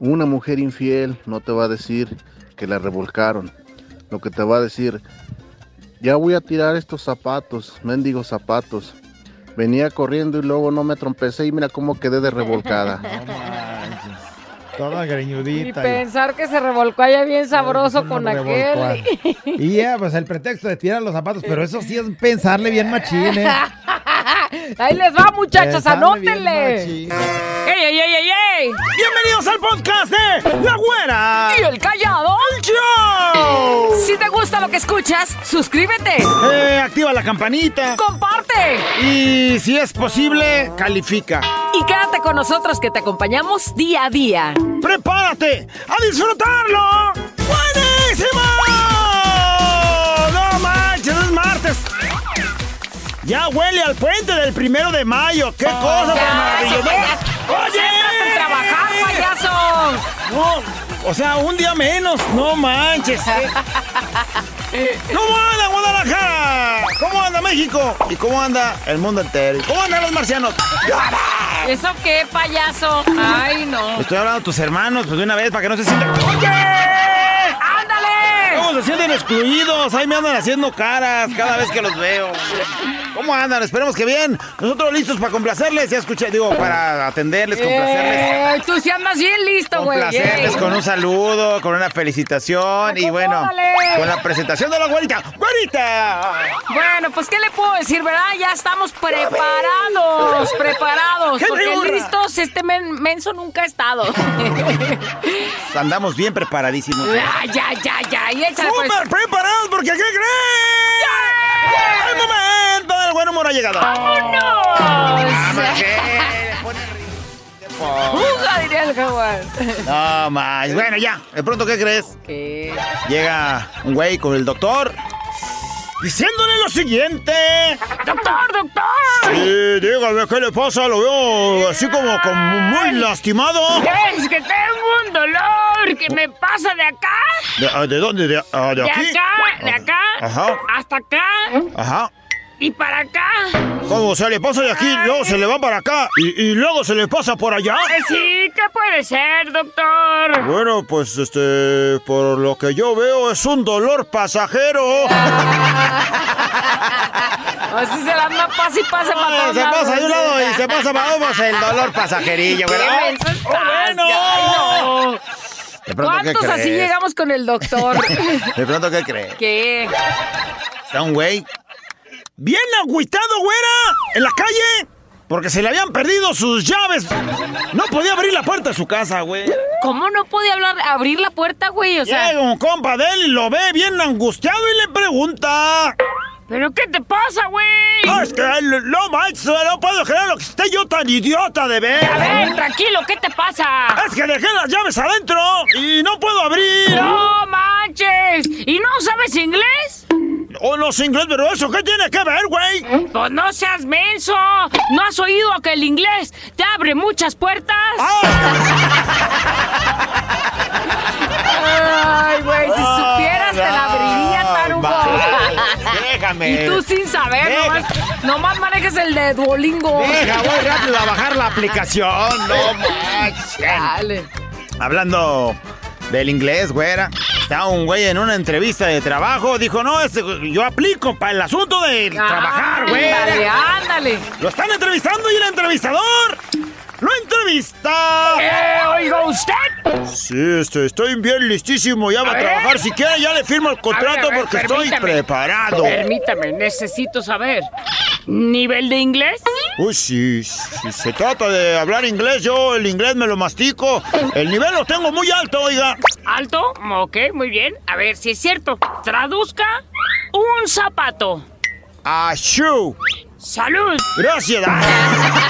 Una mujer infiel no te va a decir que la revolcaron. Lo que te va a decir, ya voy a tirar estos zapatos, mendigos zapatos. Venía corriendo y luego no me trompecé y mira cómo quedé de revolcada. Toda Y greñudita. pensar que se revolcó allá bien sabroso con aquel. Y ya, pues el pretexto de tirar los zapatos, pero eso sí es pensarle bien machín, ¿eh? Ahí les va, muchachos, anótenle. ¡Ey, ey, ey, ey, ey! Bienvenidos al podcast de La Güera. ¿Y el callado? ¡Show! Si te gusta lo que escuchas, suscríbete, Eh, activa la campanita. comparte Y si es posible, califica. y quédate con nosotros que te acompañamos día a día. ¡Prepárate a disfrutarlo! ¡Buenísimo! Ya huele al puente del primero de mayo. ¡Qué cosa tan maravillosa! ¡Oye! trabajar, payaso! No, o sea, un día menos. No manches. ¿Cómo anda Guadalajara? ¿Cómo anda México? ¿Y cómo anda el mundo entero? ¿Y ¿Cómo andan los marcianos? ¿Eso qué, payaso? Ay, no. Estoy hablando a tus hermanos, pues de una vez, para que no se sientan... ¡Oye! ¡Ándale! ¿Cómo se sienten excluidos? Ahí me andan haciendo caras cada vez que los veo. ¿Cómo andan? Esperemos que bien. Nosotros listos para complacerles. Ya escuché, digo, para atenderles, complacerles. Eh, tú sí andas bien listo, güey. Complacerles Eh. con un saludo, con una felicitación y bueno, con la presentación de la güerita. ¡Güerita! Bueno, pues, ¿qué le puedo decir, verdad? Ya estamos preparados, preparados. ¡Qué Porque burra! listos este men- menso nunca ha estado. Andamos bien preparadísimos. ya, ya, ya, ya. Y échale, pues. ¡Súper preparados! Porque ¿qué creen? ¡El momento del buen humor ha llegado! ¡Vámonos! ¡Juga! Diría el jaguar. No más. Bueno, ya. De pronto, ¿qué crees? ¿Qué? Llega un güey con el doctor diciéndole lo siguiente. ¡Doctor, doctor! Sí, dígame, ¿qué le pasa? Lo veo así como, como muy lastimado. Es que tengo un dolor que me pasa de acá, ¿De, ah, de dónde? ¿De, ah, de de aquí? acá, de acá, Ajá. hasta acá Ajá. Y para acá. ¿Cómo se le pasa de aquí? Luego se le va para acá. ¿Y, y luego se le pasa por allá? Eh, Sí, ¿qué puede ser, doctor? Bueno, pues este, por lo que yo veo es un dolor pasajero. Así se la anda pase y pase para Ah, todos se pasa de un lado y se pasa para otro, pues el dolor pasajerillo, ¡Qué ¿verdad? estás, bueno! ay, no. De pronto, ¿qué ¿Cuántos así llegamos con el doctor? De pronto, ¿qué crees? ¿Qué? Está un güey bien agüitado, güera, en la calle. Porque se le habían perdido sus llaves. No podía abrir la puerta de su casa, güey. ¿Cómo no hablar, abrir la puerta, güey? O sea, Llega un compa de él y lo ve bien angustiado y le pregunta... ¿pero qué te pasa, güey? "Ah, es que no manches, no puedo creer lo que esté yo tan idiota de ver. A ver, tranquilo, ¿qué te pasa? Es que dejé las llaves adentro y no puedo abrir. ¡No manches! ¿Y no sabes inglés? O no sé inglés, pero eso qué tiene que ver, güey. Pues no seas menso. ¿No has oído que el inglés te abre muchas puertas? Ay, güey, si supieras te la abriría, tarugo. Déjame. Y tú sin saber, Deja. nomás, nomás manejes el de Duolingo. Deja, voy rápido a bajar la aplicación. No manches. Dale. Hablando del inglés, güera. Está un güey en una entrevista de trabajo. Dijo, no, este, yo aplico para el asunto de trabajar, güey. Ándale, ándale. Lo están entrevistando y el entrevistador lo entrevista. Eh, oiga usted. Sí, este, estoy bien listísimo. Ya va A trabajar. Si quiere, ya le firmo el contrato ver, ver, porque estoy preparado. Permítame, necesito saber. ¿Nivel de inglés? Uy, sí, si se trata de hablar inglés, yo el inglés me lo mastico. El nivel lo tengo muy alto, oiga. ¿Alto? Ok, muy bien. A ver si es cierto. Traduzca un zapato. A shoe. ¡Salud! Gracias.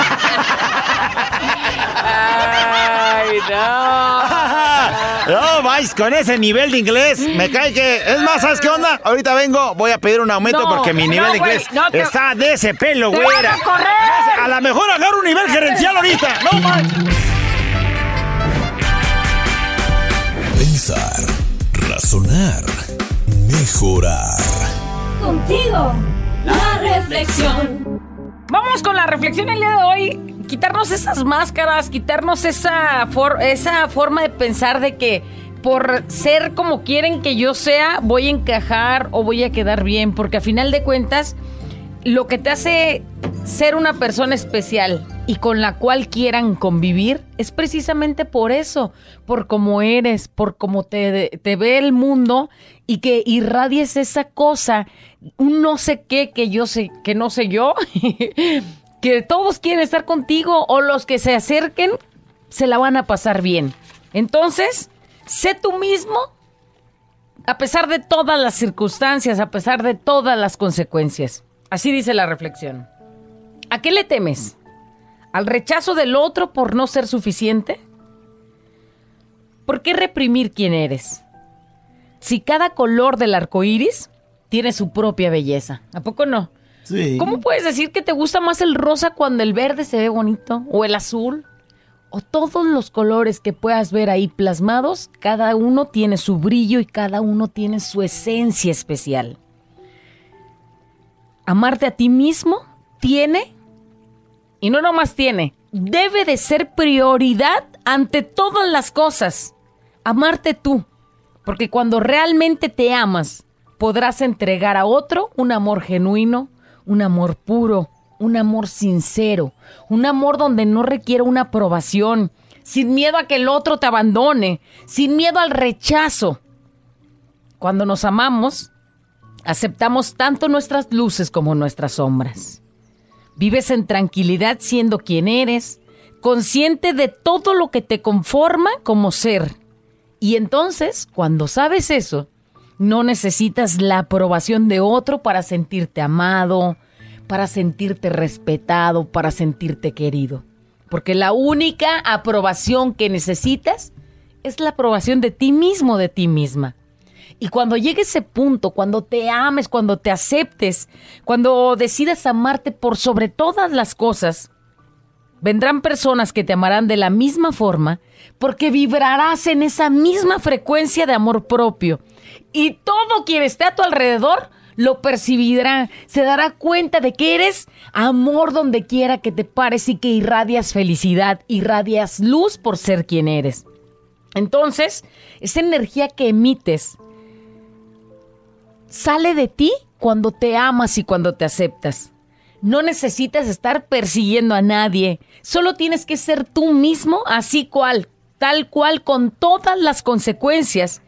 ¡Ay, no! No, vais con ese nivel de inglés. Me cae que. Es más, ¿sabes qué onda? Ahorita vengo, voy a pedir un aumento No, porque mi nivel no, de güey, inglés no, te- está de ese pelo, ¡Te güera. van a! A lo mejor agarro un nivel gerencial ahorita. No manches. Pensar, razonar, mejorar. Contigo, la reflexión. Vamos con la reflexión el día de hoy. Quitarnos esas máscaras, quitarnos esa, esa forma de pensar de que por ser como quieren que yo sea, voy a encajar o voy a quedar bien, porque a final de cuentas, lo que te hace ser una persona especial y con la cual quieran convivir es precisamente por eso, por cómo eres, por cómo te, te ve el mundo y que irradies esa cosa, un no sé qué que yo sé, que no sé yo, que todos quieren estar contigo o los que se acerquen se la van a pasar bien. Entonces, sé tú mismo a pesar de todas las circunstancias, a pesar de todas las consecuencias. Así dice la reflexión. ¿A qué le temes? ¿Al rechazo del otro por no ser suficiente? ¿Por qué reprimir quién eres? Si cada color del arco iris tiene su propia belleza. ¿A poco no? ¿Cómo puedes decir que te gusta más el rosa cuando el verde se ve bonito? ¿O el azul? O todos los colores que puedas ver ahí plasmados, cada uno tiene su brillo y cada uno tiene su esencia especial. Amarte a ti mismo tiene, y no nomás tiene, debe de ser prioridad ante todas las cosas. Amarte tú, porque cuando realmente te amas, podrás entregar a otro un amor genuino, un amor puro, un amor sincero, un amor donde no requiere una aprobación, sin miedo a que el otro te abandone, sin miedo al rechazo. Cuando nos amamos, aceptamos tanto nuestras luces como nuestras sombras. Vives en tranquilidad siendo quien eres, consciente de todo lo que te conforma como ser. Y entonces, cuando sabes eso, no necesitas la aprobación de otro para sentirte amado, para sentirte respetado, para sentirte querido. Porque la única aprobación que necesitas es la aprobación de ti mismo, de ti misma. Y cuando llegue ese punto, cuando te ames, cuando te aceptes, cuando decidas amarte por sobre todas las cosas, vendrán personas que te amarán de la misma forma porque vibrarás en esa misma frecuencia de amor propio. Y todo quien esté a tu alrededor lo percibirá, se dará cuenta de que eres amor donde quiera que te pares y que irradias felicidad, irradias luz por ser quien eres. Entonces, esa energía que emites sale de ti cuando te amas y cuando te aceptas. No necesitas estar persiguiendo a nadie, solo tienes que ser tú mismo así cual, tal cual con todas las consecuencias.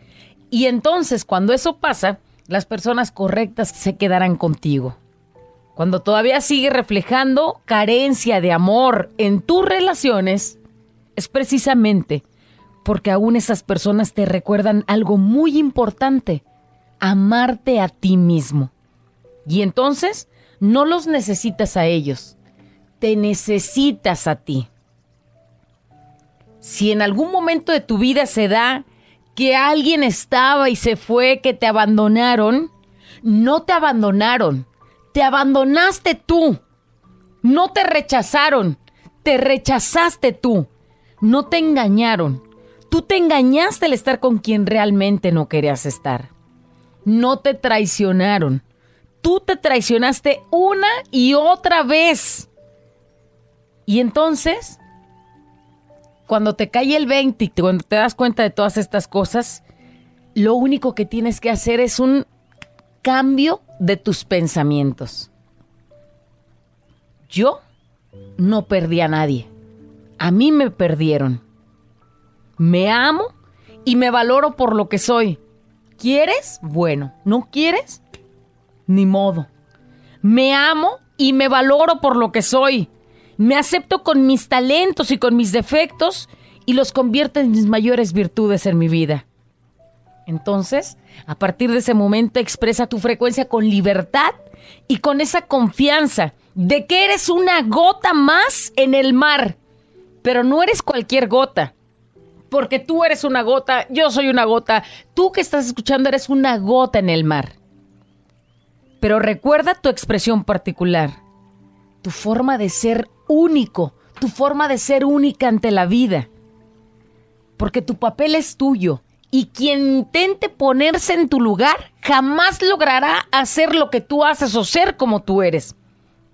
Y entonces cuando eso pasa, las personas correctas se quedarán contigo. Cuando todavía sigue reflejando carencia de amor en tus relaciones, es precisamente porque aún esas personas te recuerdan algo muy importante, amarte a ti mismo. Y entonces no los necesitas a ellos, te necesitas a ti. Si en algún momento de tu vida se da que alguien estaba y se fue, que te abandonaron, no te abandonaron, te abandonaste tú. No te rechazaron, te rechazaste tú. No te engañaron. Tú te engañaste al estar con quien realmente no querías estar. No te traicionaron. Tú te traicionaste una y otra vez. Y entonces, cuando te cae el 20 y cuando te das cuenta de todas estas cosas, lo único que tienes que hacer es un cambio de tus pensamientos. Yo no perdí a nadie. A mí me perdieron. Me amo y me valoro por lo que soy. ¿Quieres? Bueno. ¿No quieres? Ni modo. Me amo y me valoro por lo que soy. Me acepto con mis talentos y con mis defectos y los convierto en mis mayores virtudes en mi vida. Entonces, a partir de ese momento expresa tu frecuencia con libertad y con esa confianza de que eres una gota más en el mar. Pero no eres cualquier gota. Porque tú eres una gota, yo soy una gota, tú que estás escuchando eres una gota en el mar. Pero recuerda tu expresión particular, tu forma de ser único, tu forma de ser única ante la vida. Porque tu papel es tuyo y quien intente ponerse en tu lugar jamás logrará hacer lo que tú haces o ser como tú eres.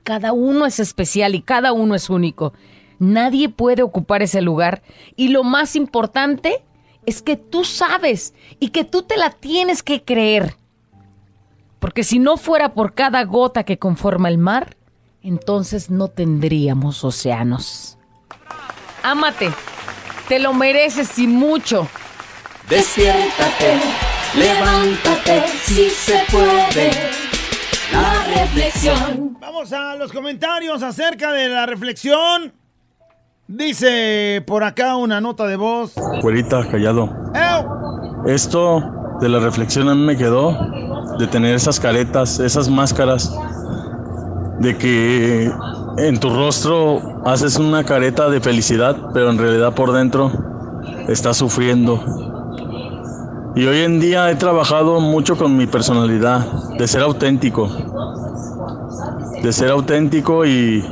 Cada uno es especial y cada uno es único. Nadie puede ocupar ese lugar. Y lo más importante es que tú sabes y que tú te la tienes que creer. Porque si no fuera por cada gota que conforma el mar, entonces no tendríamos océanos. Ámate, te lo mereces y mucho. Despiértate, levántate, si se puede. La reflexión. Vamos a los comentarios acerca de la reflexión. Dice por acá una nota de voz. Güerita, callado. ¡Ew! Esto de la reflexión a mí me quedó de tener esas caretas, esas máscaras, de que en tu rostro haces una careta de felicidad, pero en realidad por dentro estás sufriendo. Y hoy en día he trabajado mucho con mi personalidad, de ser auténtico, de ser auténtico y,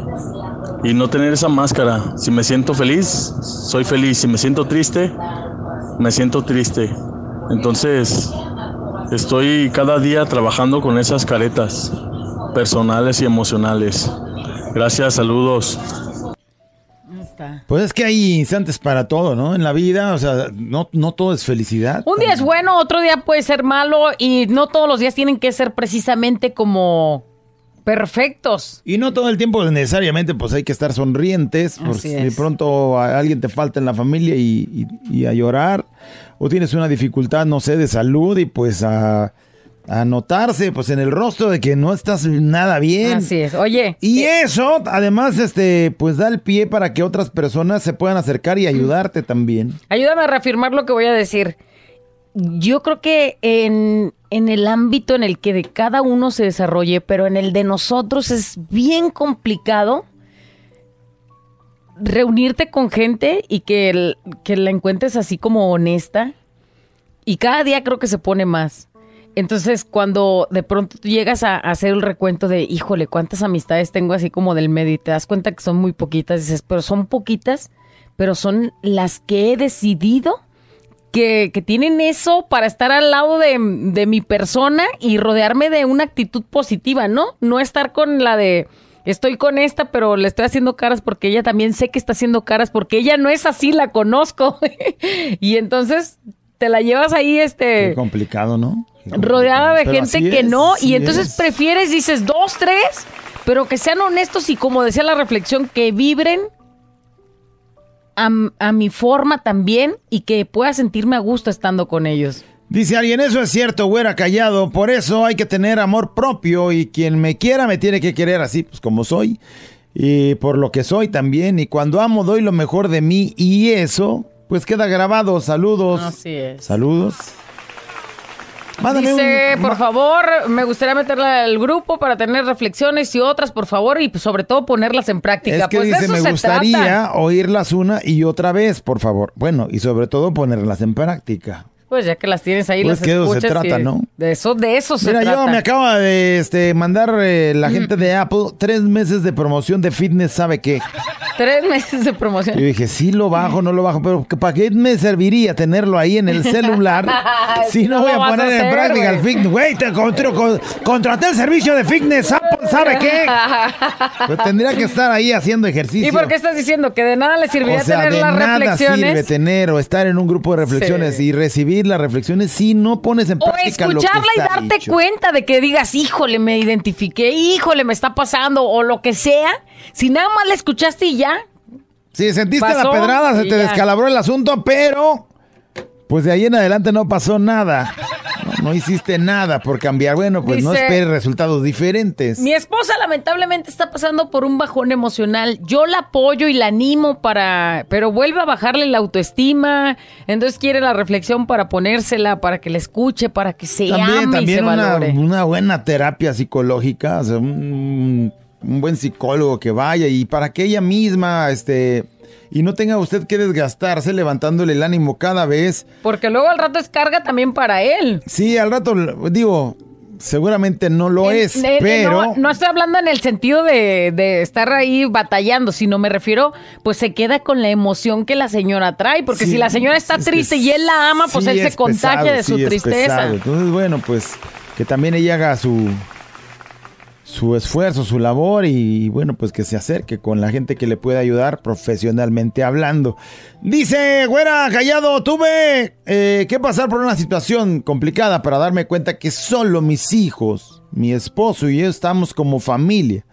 y no tener esa máscara. Si me siento feliz, soy feliz. Si me siento triste, me siento triste. Entonces, estoy cada día trabajando con esas caretas personales y emocionales. Gracias, saludos. Pues es que hay instantes para todo, ¿no? En la vida, o sea, no, no todo es felicidad. Un día es bueno, otro día puede ser malo y no todos los días tienen que ser precisamente como perfectos. Y no todo el tiempo necesariamente pues hay que estar sonrientes, por Así si de pronto a alguien te falta en la familia y, y- y a llorar, o tienes una dificultad, no sé, de salud y pues a, a notarse pues en el rostro de que no estás nada bien. Así es. Oye, Y eso, además, este, pues da el pie para que otras personas se puedan acercar y ayudarte también. ayúdame a reafirmar lo que voy a decir. Yo creo que en, en el ámbito en el que de cada uno se desarrolle, pero en el de nosotros es bien complicado reunirte con gente y que, el- que la encuentres así como honesta. Y cada día creo que se pone más. Entonces, cuando de pronto llegas a, hacer el recuento de, híjole, cuántas amistades tengo así como del medio y te das cuenta que son muy poquitas, dices, pero son poquitas, pero son las que he decidido que, que tienen eso para estar al lado de, de mi persona y rodearme de una actitud positiva, ¿no? No estar con la de estoy con esta, pero le estoy haciendo caras porque ella también sé que está haciendo caras porque ella no es así, la conozco. y entonces te la llevas ahí, Qué este, complicado, ¿no? Rodeada de Pero gente que es, no, y entonces es. prefieres, dices, dos, tres, pero que sean honestos y como decía la reflexión, que vibren a, a mi forma también y que pueda sentirme a gusto estando con ellos. Dice alguien, eso es cierto, güera callado, por eso hay que tener amor propio y quien me quiera me tiene que querer así, pues como soy, y por lo que soy también, y cuando amo doy lo mejor de mí y eso, pues queda grabado, saludos. Así es. Saludos. Dice, un- por favor, me gustaría meterla al grupo para tener reflexiones y otras, por favor, y sobre todo ponerlas en práctica. Es que pues dice, eso me se gustaría trata. oírlas una y otra vez, por favor. Bueno, y sobre todo ponerlas en práctica. Pues ya que las tienes ahí, Pues las que de eso se trata, ¿no? De eso, de eso se Mira, trata. yo me acaba de este, mandar eh, la gente de Apple tres meses de promoción de fitness, ¿sabe qué? Tres meses de promoción. Yo dije, sí lo bajo, no lo bajo, pero ¿para qué me serviría tenerlo ahí en el celular si no no voy a poner en práctica el fitness? Güey, te contro- con- contraté el servicio de fitness, Apple, ¿sabe qué? Pues tendría que estar ahí haciendo ejercicio. ¿Y por qué estás diciendo que de nada le serviría o sea, tener de las nada reflexiones? sirve tener o estar en un grupo de reflexiones Sí. y recibir las reflexiones si no pones en O práctica lo que escucharla y está darte dicho. cuenta de que digas, híjole, me identifiqué, híjole, me está pasando, o lo que sea. Si nada más la escuchaste y ya. Sí, sentiste Pasó la pedrada, se te ya. descalabró el asunto, pero pues de ahí en adelante no pasó nada. No, hiciste nada por cambiar. Bueno, pues no esperes resultados diferentes. Mi esposa lamentablemente está pasando por un bajón emocional. Yo la apoyo y la animo para, pero vuelve a bajarle la autoestima. Entonces quiere la reflexión para ponérsela, para que la escuche, para que se También, ame y también se una, valore. una buena terapia psicológica, o sea, un, un buen psicólogo que vaya y para que ella misma, este, y no tenga usted que desgastarse levantándole el ánimo cada vez. Porque luego al rato es carga también para él. Sí, al rato, digo, seguramente no lo es, pero... No, no estoy hablando en el sentido de, de estar ahí batallando, sino me refiero, pues se queda con la emoción que la señora trae, porque Sí, si la señora está es triste y él la ama, pues sí él se contagia pesado, de su sí tristeza. Entonces, bueno, pues que también ella haga su su esfuerzo, su labor y bueno, pues que se acerque con la gente que le pueda ayudar profesionalmente hablando. Dice, güera, callado, tuve eh, que pasar por una situación complicada para darme cuenta que solo mis hijos, mi esposo y yo estamos como familia.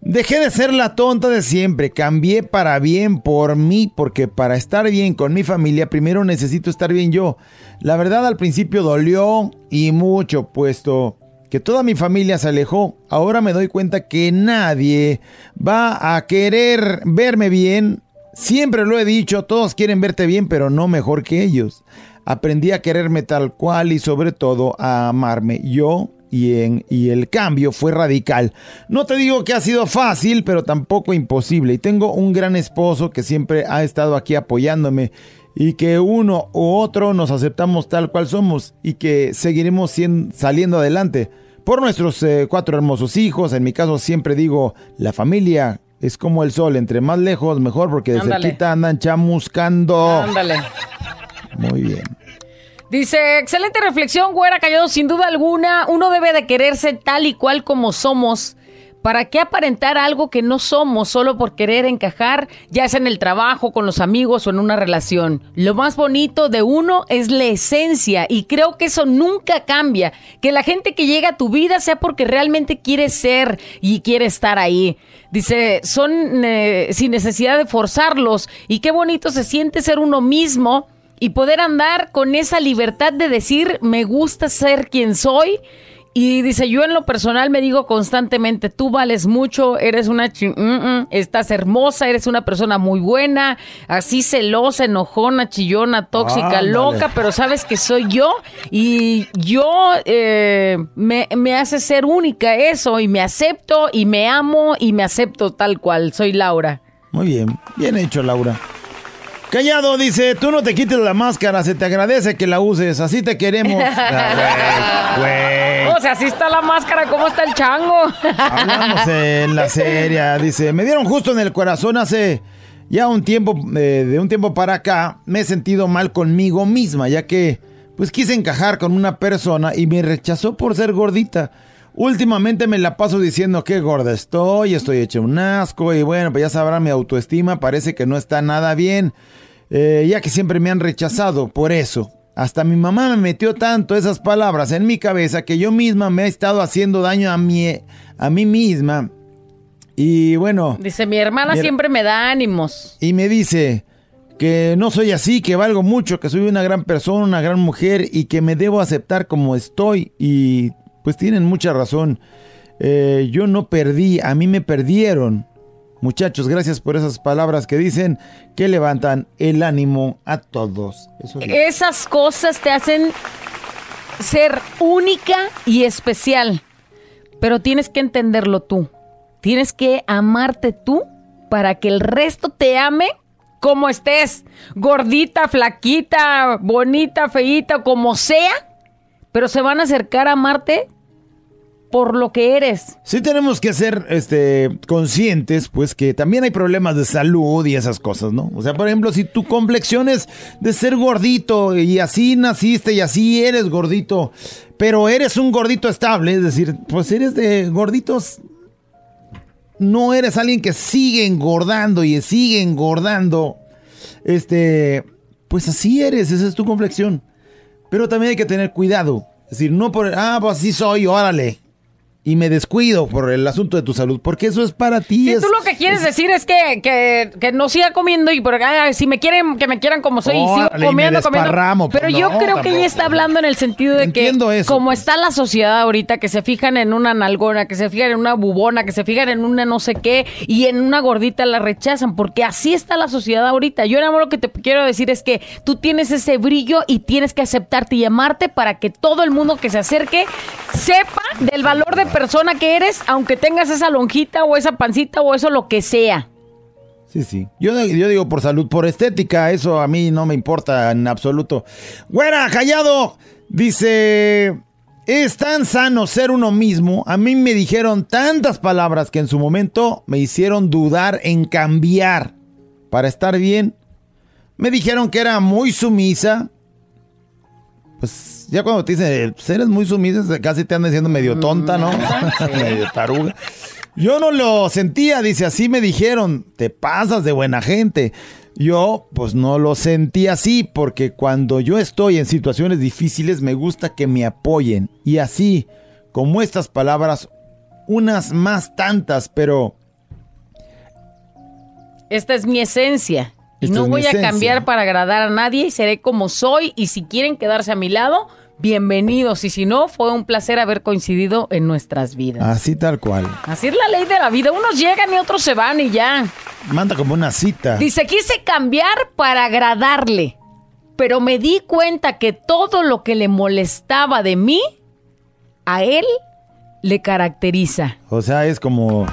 Dejé de ser la tonta de siempre, cambié para bien por mí, porque para estar bien con mi familia primero necesito estar bien yo. La verdad al principio dolió y mucho, puesto que toda mi familia se alejó. Ahora me doy cuenta que nadie va a querer verme bien. Siempre lo he dicho, todos quieren verte bien, pero no mejor que ellos. Aprendí a quererme tal cual y sobre todo a amarme yo y, en, el cambio fue radical. No te digo que ha sido fácil, pero tampoco imposible. Y tengo un gran esposo que siempre ha estado aquí apoyándome y que uno u otro nos aceptamos tal cual somos y que seguiremos saliendo adelante por nuestros eh, cuatro hermosos hijos. En mi caso siempre digo, la familia es como el sol, entre más lejos mejor porque de cerquita andan chamuscando. Ándale. Muy bien. Dice, excelente reflexión, güera callado, sin duda alguna. Uno debe de quererse tal y cual como somos. ¿Para qué aparentar algo que no somos solo por querer encajar, ya sea en el trabajo, con los amigos o en una relación? Lo más bonito de uno es la esencia y creo que eso nunca cambia. Que la gente que llega a tu vida sea porque realmente quiere ser y quiere estar ahí. Dice, son eh, sin necesidad de forzarlos y qué bonito se siente ser uno mismo y poder andar con esa libertad de decir, me gusta ser quien soy. Y dice, yo en lo personal me digo constantemente, tú vales mucho, eres una, mm, mm, estás hermosa, eres una persona muy buena, así celosa, enojona, chillona, tóxica, loca, pero sabes que soy yo y yo eh, me, me hace ser única eso y me acepto y me amo y me acepto tal cual, soy Laura. Muy bien, bien hecho Laura. Callado dice, tú no te quites la máscara, se te agradece que la uses, así te queremos. Ah, o sea, así está la máscara, ¿cómo está el chango? Hablamos en la serie, dice, me dieron justo en el corazón hace ya un tiempo, eh, de un tiempo para acá, me he sentido mal conmigo misma, ya que pues quise encajar con una persona y me rechazó por ser gordita. Últimamente me la paso diciendo que gorda estoy, estoy hecha un asco y bueno, pues ya sabrán mi autoestima, parece que no está nada bien. Eh, ya que siempre me han rechazado por eso. Hasta mi mamá me metió tanto esas palabras en mi cabeza que yo misma me he estado haciendo daño a mí, a mí misma. Y bueno. Dice, mi hermana siempre me da ánimos. Y me dice que no soy así, que valgo mucho, que soy una gran persona, una gran mujer y que me debo aceptar como estoy. Y pues tienen mucha razón. Eh, yo no perdí, a mí me perdieron. Muchachos, gracias por esas palabras que dicen que levantan el ánimo a todos. Esas cosas te hacen ser única y especial, pero tienes que entenderlo tú. Tienes que amarte tú para que el resto te ame como estés, gordita, flaquita, bonita, feíta, como sea, pero se van a acercar a amarte por lo que eres. Sí tenemos que ser este, conscientes, pues, que también hay problemas de salud y esas cosas, ¿no? O sea, por ejemplo, si tu complexión es de ser gordito y así naciste y así eres gordito, pero eres un gordito estable, es decir, pues eres de gorditos... No eres alguien que sigue engordando y sigue engordando. Este, pues así eres, esa es tu complexión. Pero también hay que tener cuidado. Es decir, no por, ah, pues así soy, órale y me descuido por el asunto de tu salud, porque eso es para ti. Si tú lo que quieres decir es que, que, no siga comiendo y porque si me quieren, que me quieran como soy, y sigo comiendo, comiendo. Pero yo creo que ella está hablando en el sentido de que como está la sociedad ahorita, que se fijan en una nalgona, que se fijan en una bubona, que se fijan en una no sé qué, y en una gordita la rechazan, porque así está la sociedad ahorita. Yo más lo que te quiero decir es que tú tienes ese brillo y tienes que aceptarte y amarte para que todo el mundo que se acerque sepa del valor de persona que eres, aunque tengas esa lonjita o esa pancita o eso lo que sea. Sí, sí. Yo, yo digo por salud, por estética, eso a mí no me importa en absoluto. Güera, callado. Dice, es tan sano ser uno mismo. A mí me dijeron tantas palabras que en su momento me hicieron dudar en cambiar para estar bien. Me dijeron que era muy sumisa. Pues ya cuando te dicen, pues eres muy sumisa, casi te andan diciendo medio tonta, ¿no? medio taruga. Yo no lo sentía, dice, así me dijeron, te pasas de buena gente. Yo, pues no lo sentí así, porque cuando yo estoy en situaciones difíciles me gusta que me apoyen. Y así, como estas palabras, unas más tantas, pero Esta es mi esencia. Y Esta no voy a cambiar para agradar a nadie y seré como soy. Y si quieren quedarse a mi lado, bienvenidos. Y si no, fue un placer haber coincidido en nuestras vidas. así tal cual. Así es la ley de la vida. Unos llegan y otros se van y ya. Manda como una cita. Dice, quise cambiar para agradarle, pero me di cuenta que todo lo que le molestaba de mí, a él le caracteriza. O sea, es como...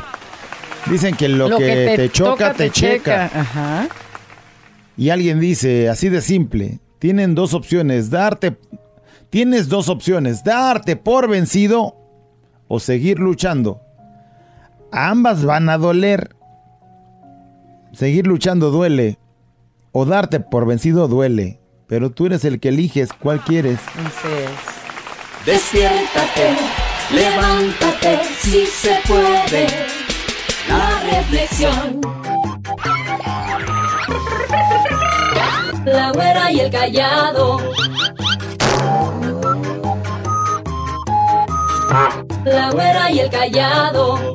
Dicen que lo, que, te, choca, te, checa. Ajá. Y alguien dice, así de simple, tienen dos opciones, darte... Tienes dos opciones, darte por vencido o seguir luchando. Ambas van a doler. Seguir luchando duele. O darte por vencido duele. Pero tú eres el que eliges cuál quieres. Entonces, Despiértate, levántate, si se puede. La reflexión. La güera y el callado. La güera y el callado.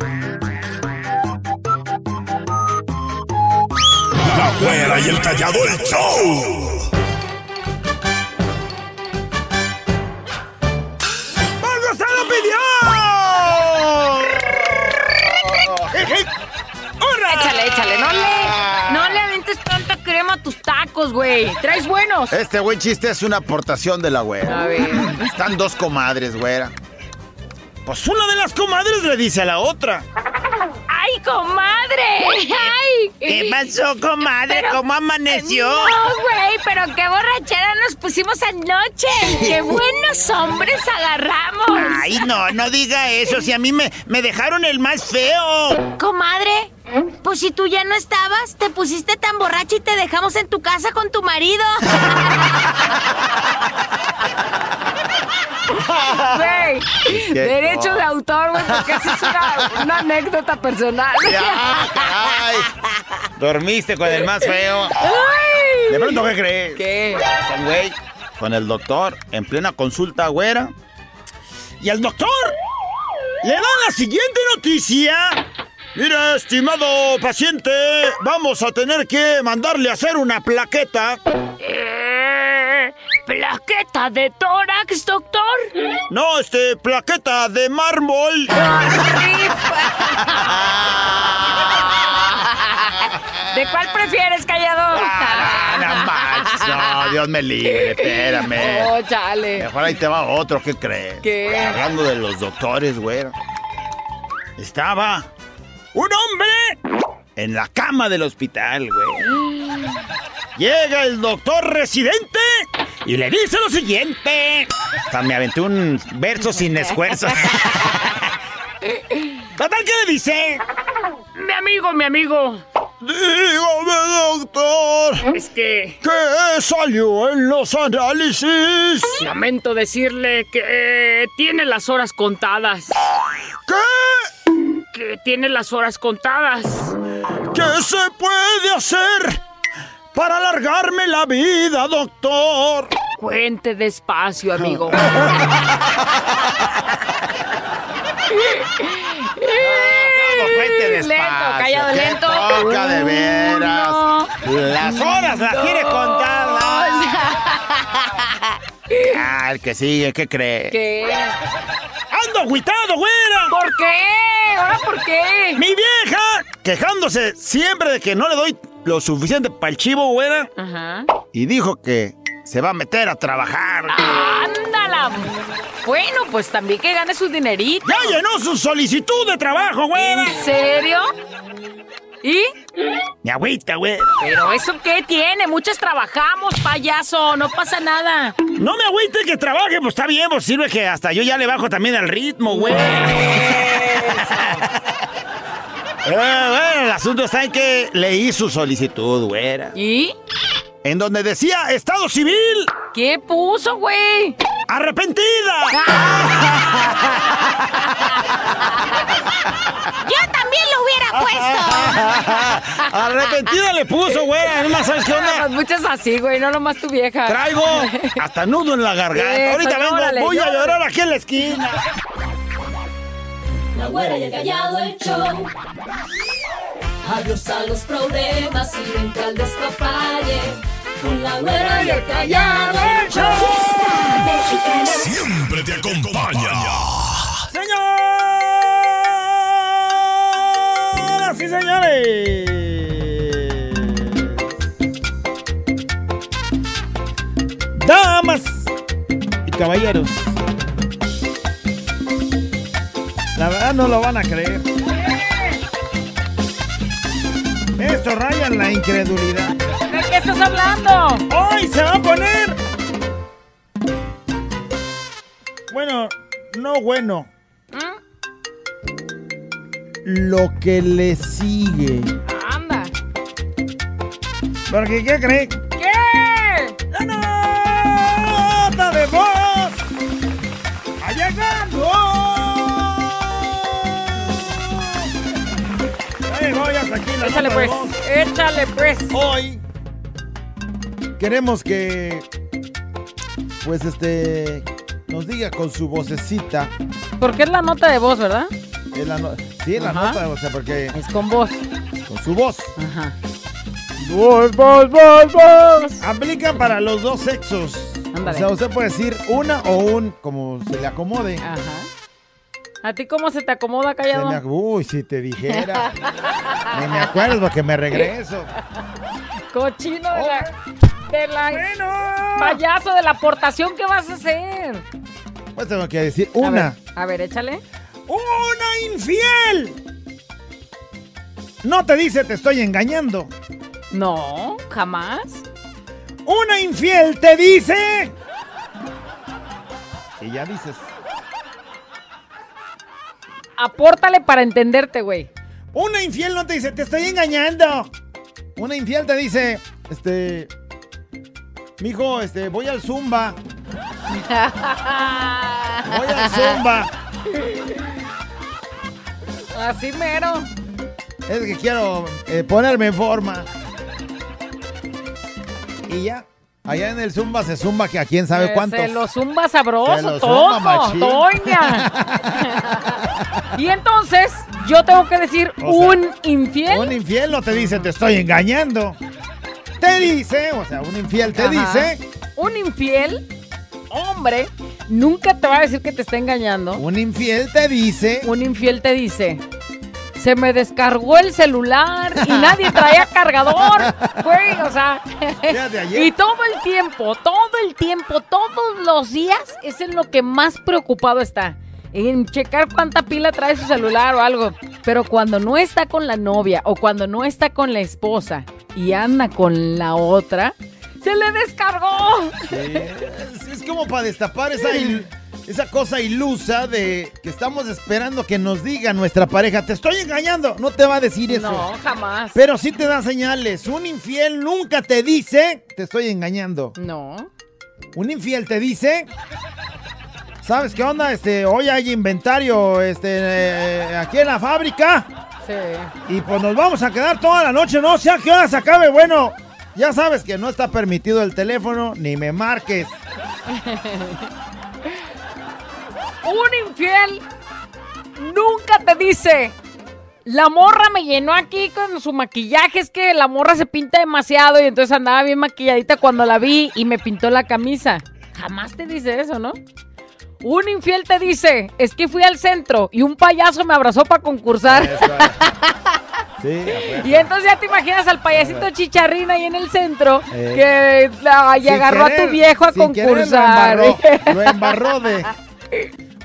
La güera y el callado el show. ¡Vamos a la opinión! ¡Hurra! échale, échale. No le, no le avientes tanta crema a tus tacos, güey. Traes buenos. Este buen chiste es una aportación de la güera. A ver. Están dos comadres, güera. Pues una de las comadres le dice a la otra. ¡Ay, comadre! ¡Ay! ¿Qué pasó, comadre? Pero- ¿Cómo amaneció? No, güey, pero qué borrachera nos pusimos anoche. ¡Qué buenos hombres agarramos! Ay, no, no diga eso. Si a mí me, me dejaron el más feo. Comadre, pues si tú ya no estabas, te pusiste tan borracha y te dejamos en tu casa con tu marido. Güey, que- derecho de autor, güey, porque esa es una, una anécdota personal. Ya, caray. Dormiste con el más feo. Ay. ¿De pronto qué crees? ¿Qué? Güey con el doctor en plena consulta güera. Y al doctor le dan la siguiente noticia. Mira, estimado paciente, vamos a tener que mandarle a hacer una plaqueta. Eh, ¿Plaqueta de tórax, doctor? No, este, plaqueta de mármol. ¿De cuál prefieres, callado? Ah, no manches, no, Dios me libre, espérame. Oh, chale. Mejor ahí te va otro, ¿qué crees? ¿Qué? Hablando de los doctores, güey. Estaba un hombre en la cama del hospital, güey. Llega el doctor residente y le dice lo siguiente. Me aventé un verso sin esfuerzo. Total, ¿qué le dice? Mi amigo, mi amigo. Dígame, doctor. Es que ¿Qué salió en los análisis? lamento decirle que eh, tiene las horas contadas. ¿Qué? Que tiene las horas contadas. ¿Qué se puede hacer para alargarme la vida, doctor? Cuente despacio, amigo. Despacio, Lento, callado, ¿qué lento. toca de veras? Uno, Las horas las tiene contadas. Ah, el que sigue, ¿qué cree? ¿Qué? ¡Ando agüitado, güera! ¿Por qué? ¿Ahora por qué? Mi vieja quejándose siempre de que no le doy lo suficiente para el chivo, güera. Ajá. Y dijo que se va a meter a trabajar. ¡Ándala! Bueno, pues también que gane su dinerito. ¡Ya llenó su solicitud de trabajo, güera! ¿En serio? ¿Y? Mi agüita, güey. ¿Pero eso qué tiene? Muchas trabajamos, payaso. No pasa nada. No me agüite que trabaje, pues está bien, pues sirve que hasta yo ya le bajo también al ritmo, güey. Eh, bueno, el asunto está en que leí su solicitud, güera. ¿Y? En donde decía Estado Civil. ¿Qué puso, güey? ¡Arrepentida! Yo también lo hubiera puesto. Arrepentida le puso, güera. No más sabes qué onda. Las muchas así, güey, no nomás tu vieja. Traigo hasta nudo en la garganta. Eso, Ahorita vengo, llórale, voy a llorar aquí en la esquina. La güera y el callado el show. Adiós a los problemas y vente al despapalle. Con la güera y el callado el show. Siempre te acompaña. Señoras y señores. Damas y caballeros. La verdad no lo van a creer. Esto raya en la incredulidad. ¿De qué estás hablando? Hoy se va a poner. Bueno, no bueno. Lo que le sigue. Anda. Porque, ¿qué cree? ¿Qué? ¡La nota de voz! ¡Ha llegado! Ahí voy hasta aquí la Échale nota pues, de voz. échale pues. Hoy queremos que, pues este, nos diga con su vocecita. Porque es la nota de voz, ¿verdad? Es la no- sí, la Ajá. nota, o sea, porque Es con voz. con su voz. Ajá. Voz, voz, voz, voz. Aplican para los dos sexos. Ándale. O sea, usted puede decir una o un, como se le acomode. Ajá. ¿A ti cómo se te acomoda, Se callado? me ac- uy, si te dijera. Ni me acuerdo porque me regreso. Cochino de la... De la... Bueno. Payaso de la aportación que vas a hacer. Pues tengo que decir A una. ver, a ver, échale. ¡Una infiel! No te dice te estoy engañando. No, jamás. Una infiel te dice. Y ya dices. Apórtale para entenderte, güey. Una infiel no te dice te estoy engañando. Una infiel te dice, este. Mijo, este, voy al Zumba. Voy al Zumba. Así mero. Es que quiero eh, ponerme en forma. Y ya. Allá en el Zumba se zumba que a quién sabe cuántos. Se lo zumba sabroso, lo todo, zumba doña. y entonces, yo tengo que decir O sea, un infiel. Un infiel no te dice te estoy engañando. Te dice, o sea, un infiel te Ajá. dice. Un infiel, hombre, nunca te va a decir que te está engañando. Un infiel te dice. Un infiel te dice, se me descargó el celular y nadie traía cargador. Güey, o sea. Y todo el tiempo, todo el tiempo, todos los días es en lo que más preocupado está. En checar cuánta pila trae su celular o algo. Pero cuando no está con la novia o cuando no está con la esposa y anda con la otra, se le descargó. Es, es como para destapar esa, il- esa cosa ilusa de que estamos esperando que nos diga nuestra pareja, te estoy engañando. No te va a decir eso. No, jamás. Pero sí te da señales. Un infiel nunca te dice, te estoy engañando. No. Un infiel te dice, ¿sabes qué onda? Este, hoy hay inventario este, eh, aquí en la fábrica. Sí. Y pues nos vamos a quedar toda la noche, no sé a qué hora se acabe. Bueno, ya sabes que no está permitido el teléfono, ni me marques. Un infiel nunca te dice. La morra me llenó aquí con su maquillaje. Es que la morra se pinta demasiado y entonces andaba bien maquilladita cuando la vi y me pintó la camisa. Jamás te dice eso, ¿no? Un infiel te dice, es que fui al centro y un payaso me abrazó para concursar. Sí, Y entonces ya te imaginas al payasito chicharrín ahí en el centro Eh. que la- y Sin agarró a tu viejo a sin querer concursar. Lo embarró, lo embarró de.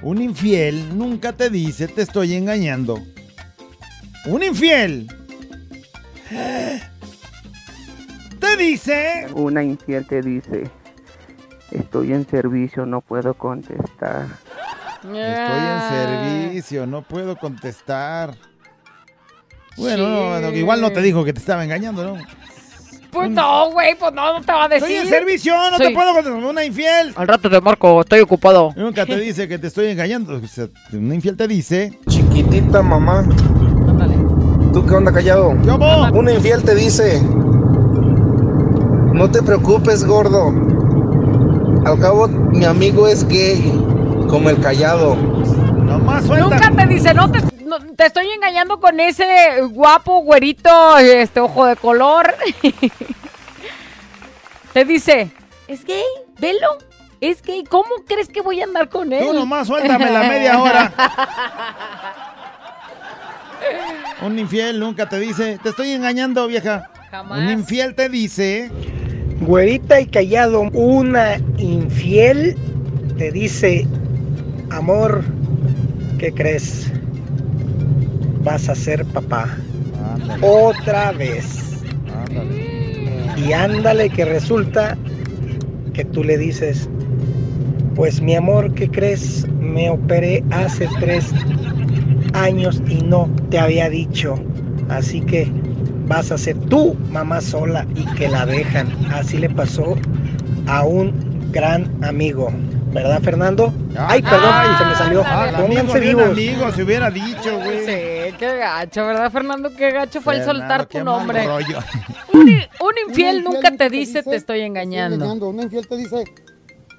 Un infiel nunca te dice te estoy engañando. Un infiel. Te dice. Una infiel te dice, estoy en servicio, no puedo contestar. Estoy en servicio, no puedo contestar. Bueno, no, no, igual no te dijo que te estaba engañando, ¿no? Pues no, güey, pues no, no te va a decir. Estoy en servicio, no Sí. te puedo contestar. Una infiel. Al rato te marco, estoy ocupado. Nunca te dice que te estoy engañando. O sea, una infiel te dice. Chiquitita mamá. ¿Tú qué onda callado? Una infiel te dice. No te preocupes, gordo. Al cabo, mi amigo es gay, como el callado. Nomás Nunca te dice, no te, no, te estoy engañando con ese guapo güerito, este ojo de color. te dice, ¿es gay? Velo. Es gay. ¿Cómo crees que voy a andar con él? Tú nomás suéltame la media hora. Un infiel nunca te dice, te estoy engañando, vieja. Jamás. Un infiel te dice, Güerita y callado, una infiel te dice, amor, ¿qué crees? Vas a ser papá. Otra vez. Y ándale que resulta que tú le dices, pues mi amor, ¿qué crees? Me operé hace tres años y no te había dicho. Así que vas a ser tú mamá sola y que la dejan. Así le pasó a un gran amigo. ¿Verdad, Fernando? Ay, perdón, se me salió. Ah, el Pónganse amigo vivos. amigo, se hubiera dicho, güey. Sí, qué gacho, ¿verdad, Fernando? Qué gacho fue el soltar tu nombre. Un, un infiel nunca te te dice, dice, te estoy engañando. engañando. Una infiel te dice,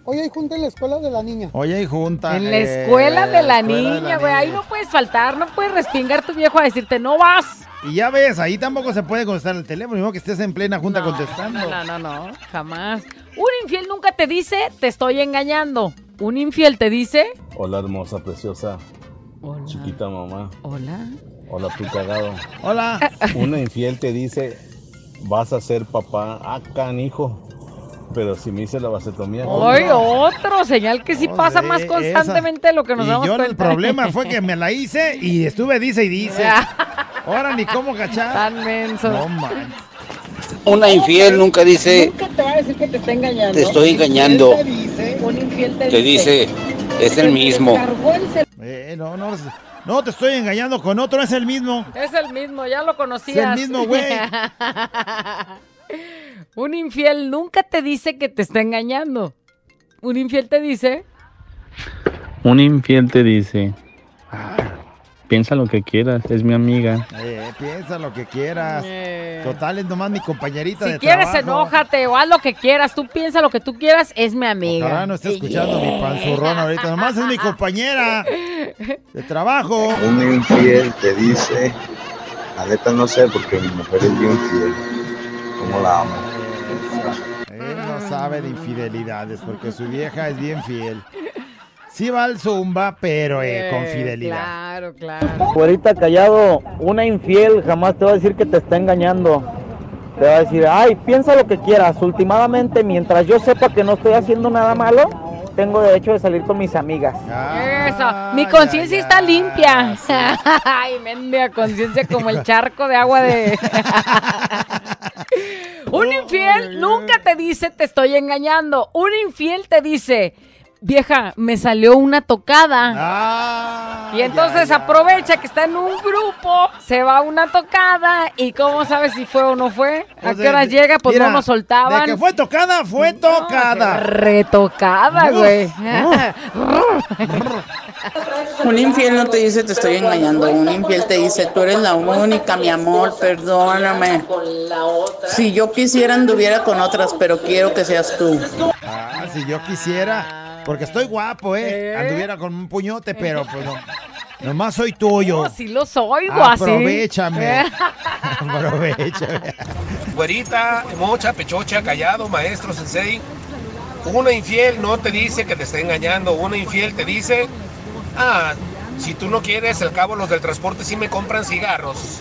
oye, hay junta en la escuela de la niña. Oye, y junta. En la eh, escuela de la escuela de niña, güey. Ahí no puedes faltar, no puedes respingar tu viejo a decirte, no vas. Y ya ves, ahí tampoco se puede contestar el teléfono, modo que estés en plena junta contestando. No, no, no, no, jamás. Un infiel nunca te dice, te estoy engañando. Un infiel te dice, Hola hermosa, preciosa. Hola. Chiquita mamá. hola. Hola tú cagado. Hola. Una infiel te dice, vas a ser papá. Ah, canijo. Pero si me hice la vasectomía. Hoy otro, señal que sí pasa más constantemente de lo que nos y damos yo cuenta. el problema fue que me la hice y estuve dice y dice. Ahora ni cómo cachar. Tan menso. No manches. Una infiel nunca dice, Nunca te va a decir que te está engañando. Te estoy engañando. Un infiel te dice, un infiel te, te dice, es el mismo. Eh, no, no, no te estoy engañando con otro, es el mismo. Es el mismo, ya lo conocías. Es el mismo, güey. Un infiel nunca te dice que te está engañando. Un infiel te dice, Un infiel te dice, "Ah, piensa lo que quieras, es mi amiga. Eh, piensa lo que quieras. Eh. Total, es nomás mi compañerita si de quieres trabajo. enójate o haz lo que quieras, tú piensa lo que tú quieras, es mi amiga. Ojalá no esté escuchando mi panzurrón ahorita. Nomás es mi compañera de trabajo. Una infiel te dice, la neta no sé porque mi mujer es bien fiel. ¿Cómo la amo? Él no sabe de infidelidades porque su vieja es bien fiel. Sí va al zumba, pero eh, con fidelidad. Claro, claro. Güerita callado, una infiel jamás te va a decir que te está engañando. Te va a decir, ay, piensa lo que quieras. Últimamente, mientras yo sepa que no estoy haciendo nada malo, tengo derecho de salir con mis amigas. Eso, mi conciencia está limpia. Ay, mendiga conciencia como el charco de agua de... Un infiel nunca te dice te estoy engañando. Un infiel te dice, vieja, me salió una tocada. y entonces aprovecha que está en un grupo, se va a una tocada y cómo sabes si fue o no fue. ¿A Pues qué de- horas llega? Pues mira, no nos soltaban. De que fue tocada, fue tocada. Retocada, güey. Un infiel no te dice te estoy engañando, un infiel te dice tú eres la única, mi amor, perdóname. Si yo quisiera anduviera con otras, pero quiero que seas tú. Ah, si yo quisiera, porque estoy guapo, ¿eh? Anduviera con un puñote, pero pues no. Nomás soy tuyo. No, sí lo soy, guasi. Aprovechame. Aprovechame. Güerita, mocha, pechocha, callado, maestro, sensei. Una infiel no te dice que te está engañando. Una infiel te dice, ah, si tú no quieres, al cabo los del transporte sí me compran cigarros.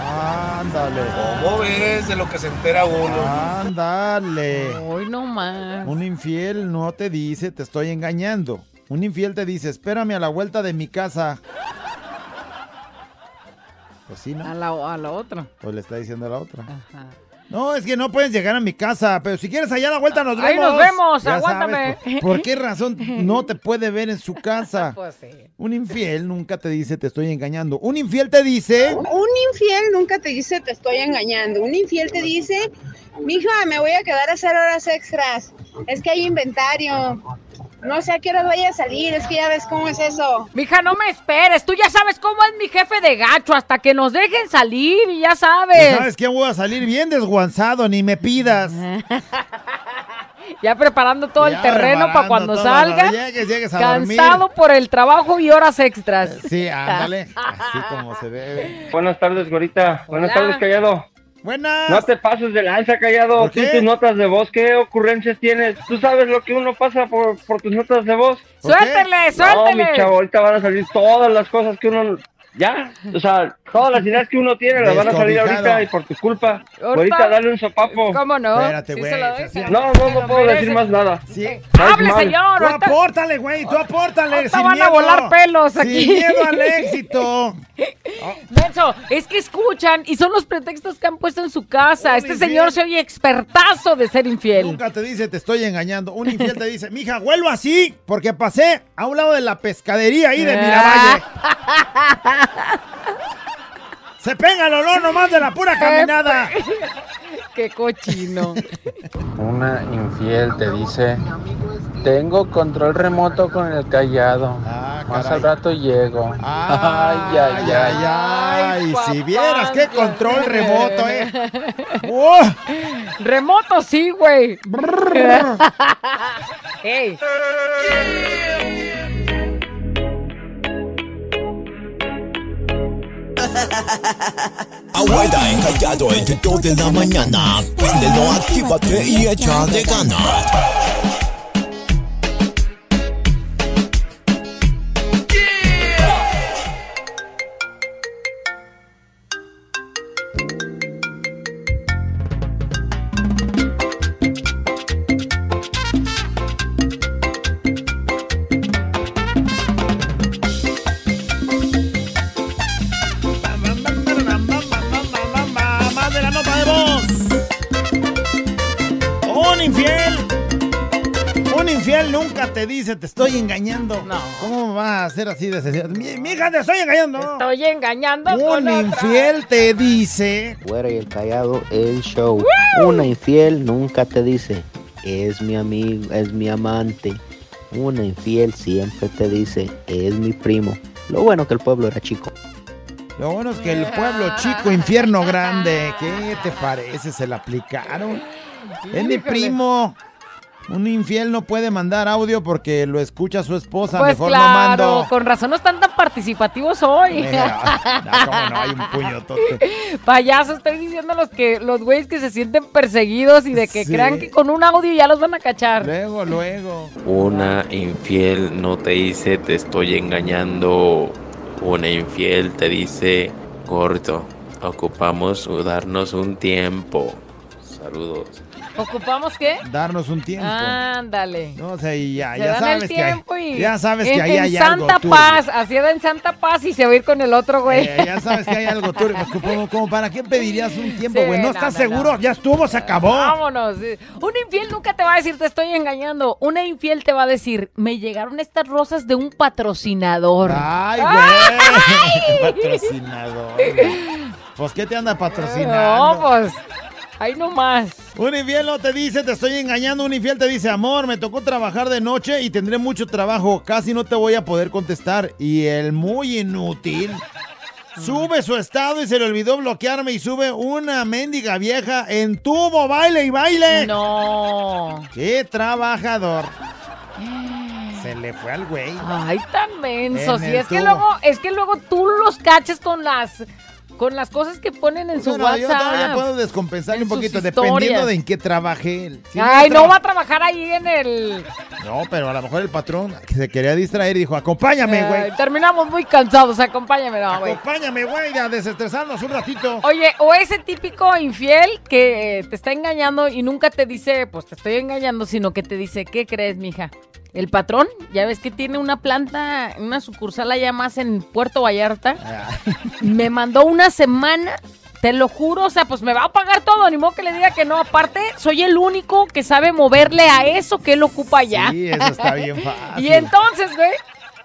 Ándale. ¿Cómo ves de lo que se entera uno? Ándale. Hoy no más. Un infiel no te dice te estoy engañando. Un infiel te dice espérame a la vuelta de mi casa. Pues sí, ¿no? A la, a la otra. Pues le está diciendo a la otra. Ajá. No, es que no puedes llegar a mi casa, pero si quieres allá a la vuelta nos vemos. Ahí nos vemos, Ya aguántame. sabes, ¿por, por qué razón no te puede ver en su casa? Pues sí. Un infiel nunca te dice te estoy engañando. Un infiel te dice... Un infiel nunca te dice te estoy engañando. Un infiel te dice, mija, me voy a quedar a hacer horas extras. Es que hay inventario. No sé a qué hora vaya a salir, es que ya ves cómo es eso. Mija, no me esperes. Tú ya sabes cómo es mi jefe de gacho. Hasta que nos dejen salir y ya sabes. ¿Sabes qué? Voy a salir bien desguanzado, ni me pidas. Ya preparando todo el terreno para cuando salga. llegues, llegues a Cansado dormir. por el trabajo y horas extras. Sí, ándale. Así como se debe. Buenas tardes, Gorita. Buenas Hola. tardes, Callado. Buenas. No te pases de lanza, Callado. ¿Por Tú qué? tus notas de voz, ¿qué ocurrencias tienes? ¿Tú sabes lo que uno pasa por, por tus notas de voz? Suéltele, No, suéltele. mi chavo, ahorita van a salir todas las cosas que uno... Ya, o sea, todas las ideas que uno tiene las van a salir ahorita y por tu culpa. Ahorita- Ahorita dale un sopapo. ¿Cómo no? Espérate, güey, sí. No, no, no puedo decir más nada. Sí. Hable, mal. señor. Tú ahorita- apórtale, güey, tú apórtale. Sin van a miedo. volar pelos aquí. Sin miedo al éxito. Menso, es que escuchan y son los pretextos que han puesto en su casa. Este infiel. señor se oye expertazo de ser infiel. Nunca te dice te estoy engañando. Un infiel te dice, mija, vuelvo así porque pasé a un lado de la pescadería ahí de Miravalle. Se pega el olor nomás de la pura caminada. Qué cochino. Una infiel te dice, tengo control remoto con el callado. Más al rato llego. ay, ay, ay, Ay, si vieras qué control remoto, eh. ¡Oh! Remoto sí, güey. Ey. Abuela encallado entre 2 de la mañana. Préndelo, actívate y échale ganas. Te dice te estoy engañando. No. ¿Cómo va a ser así de sencillo? Mi, mi hija te estoy engañando. Estoy engañando con Un otra. infiel te dice. Güera y el callado, el show. Una infiel nunca te dice, es mi amigo, es mi amante. Una infiel siempre te dice, es mi primo. Lo bueno que el pueblo era chico. Lo bueno es que el pueblo chico, infierno grande. ¿Qué te parece? Se la aplicaron. Es mi primo. Un infiel no puede mandar audio porque lo escucha su esposa. Pues Mejor claro, no mando. con razón no están tan participativos hoy. Eh, no, cómo no, hay un puñotote. Payaso, estoy diciendo los que los güeyes que se sienten perseguidos y de que Sí. crean que con un audio ya los van a cachar. Luego, luego. Una infiel no te dice te estoy engañando. Una infiel te dice corto. Ocupamos darnos un tiempo. Saludos. ¿Ocupamos qué? Darnos un tiempo. Ándale. No, o sea, y ya, Se ya sabes el que hay, tiempo y ya sabes en, que ahí hay Santa algo turbio. Paz, así era en Santa Paz y se va a ir con el otro güey. Eh, ya sabes que hay algo turbio. pues, Como, como para qué pedirías un tiempo, Sí, güey. ¿No, no, estás no, seguro? Ya estuvo, se acabó. Vámonos. Un infiel nunca te va a decir te estoy engañando. Una infiel te va a decir me llegaron estas rosas de un patrocinador. Ay, güey. Patrocinador. güey. Pues, ¿qué te anda patrocinando? No, pues. Ahí nomás. Un infiel no te dice, te estoy engañando. Un infiel te dice, amor, me tocó trabajar de noche y tendré mucho trabajo. Casi no te voy a poder contestar. Y el muy inútil sube su estado y se le olvidó bloquearme y sube una mendiga vieja en tubo, baile y baile. No. ¡Qué trabajador! Se le fue al güey. Ay, tan menso. El es que luego, es que luego tú los caches con las con las cosas que ponen en su Bueno, yo WhatsApp. todavía puedo descompensarle En un poquito, dependiendo de en qué trabaje. Si Ay, no no va a trabajar ahí en el. No, pero a lo mejor el patrón que se quería distraer y dijo, acompáñame, güey. Terminamos muy cansados, acompáñame, no, güey. Acompáñame, güey, a desestresarnos un ratito. Oye, o ese típico infiel que eh, te está engañando y nunca te dice, pues te estoy engañando, sino que te dice, ¿qué crees, mija? El patrón, ya ves que tiene una planta, una sucursal allá más en Puerto Vallarta. Ah. Me mandó una semana Te lo juro, o sea, pues me va a pagar todo, ni modo que le diga que no. Aparte, soy el único que sabe moverle a eso que él ocupa allá. Sí, eso está bien fácil. y entonces, güey,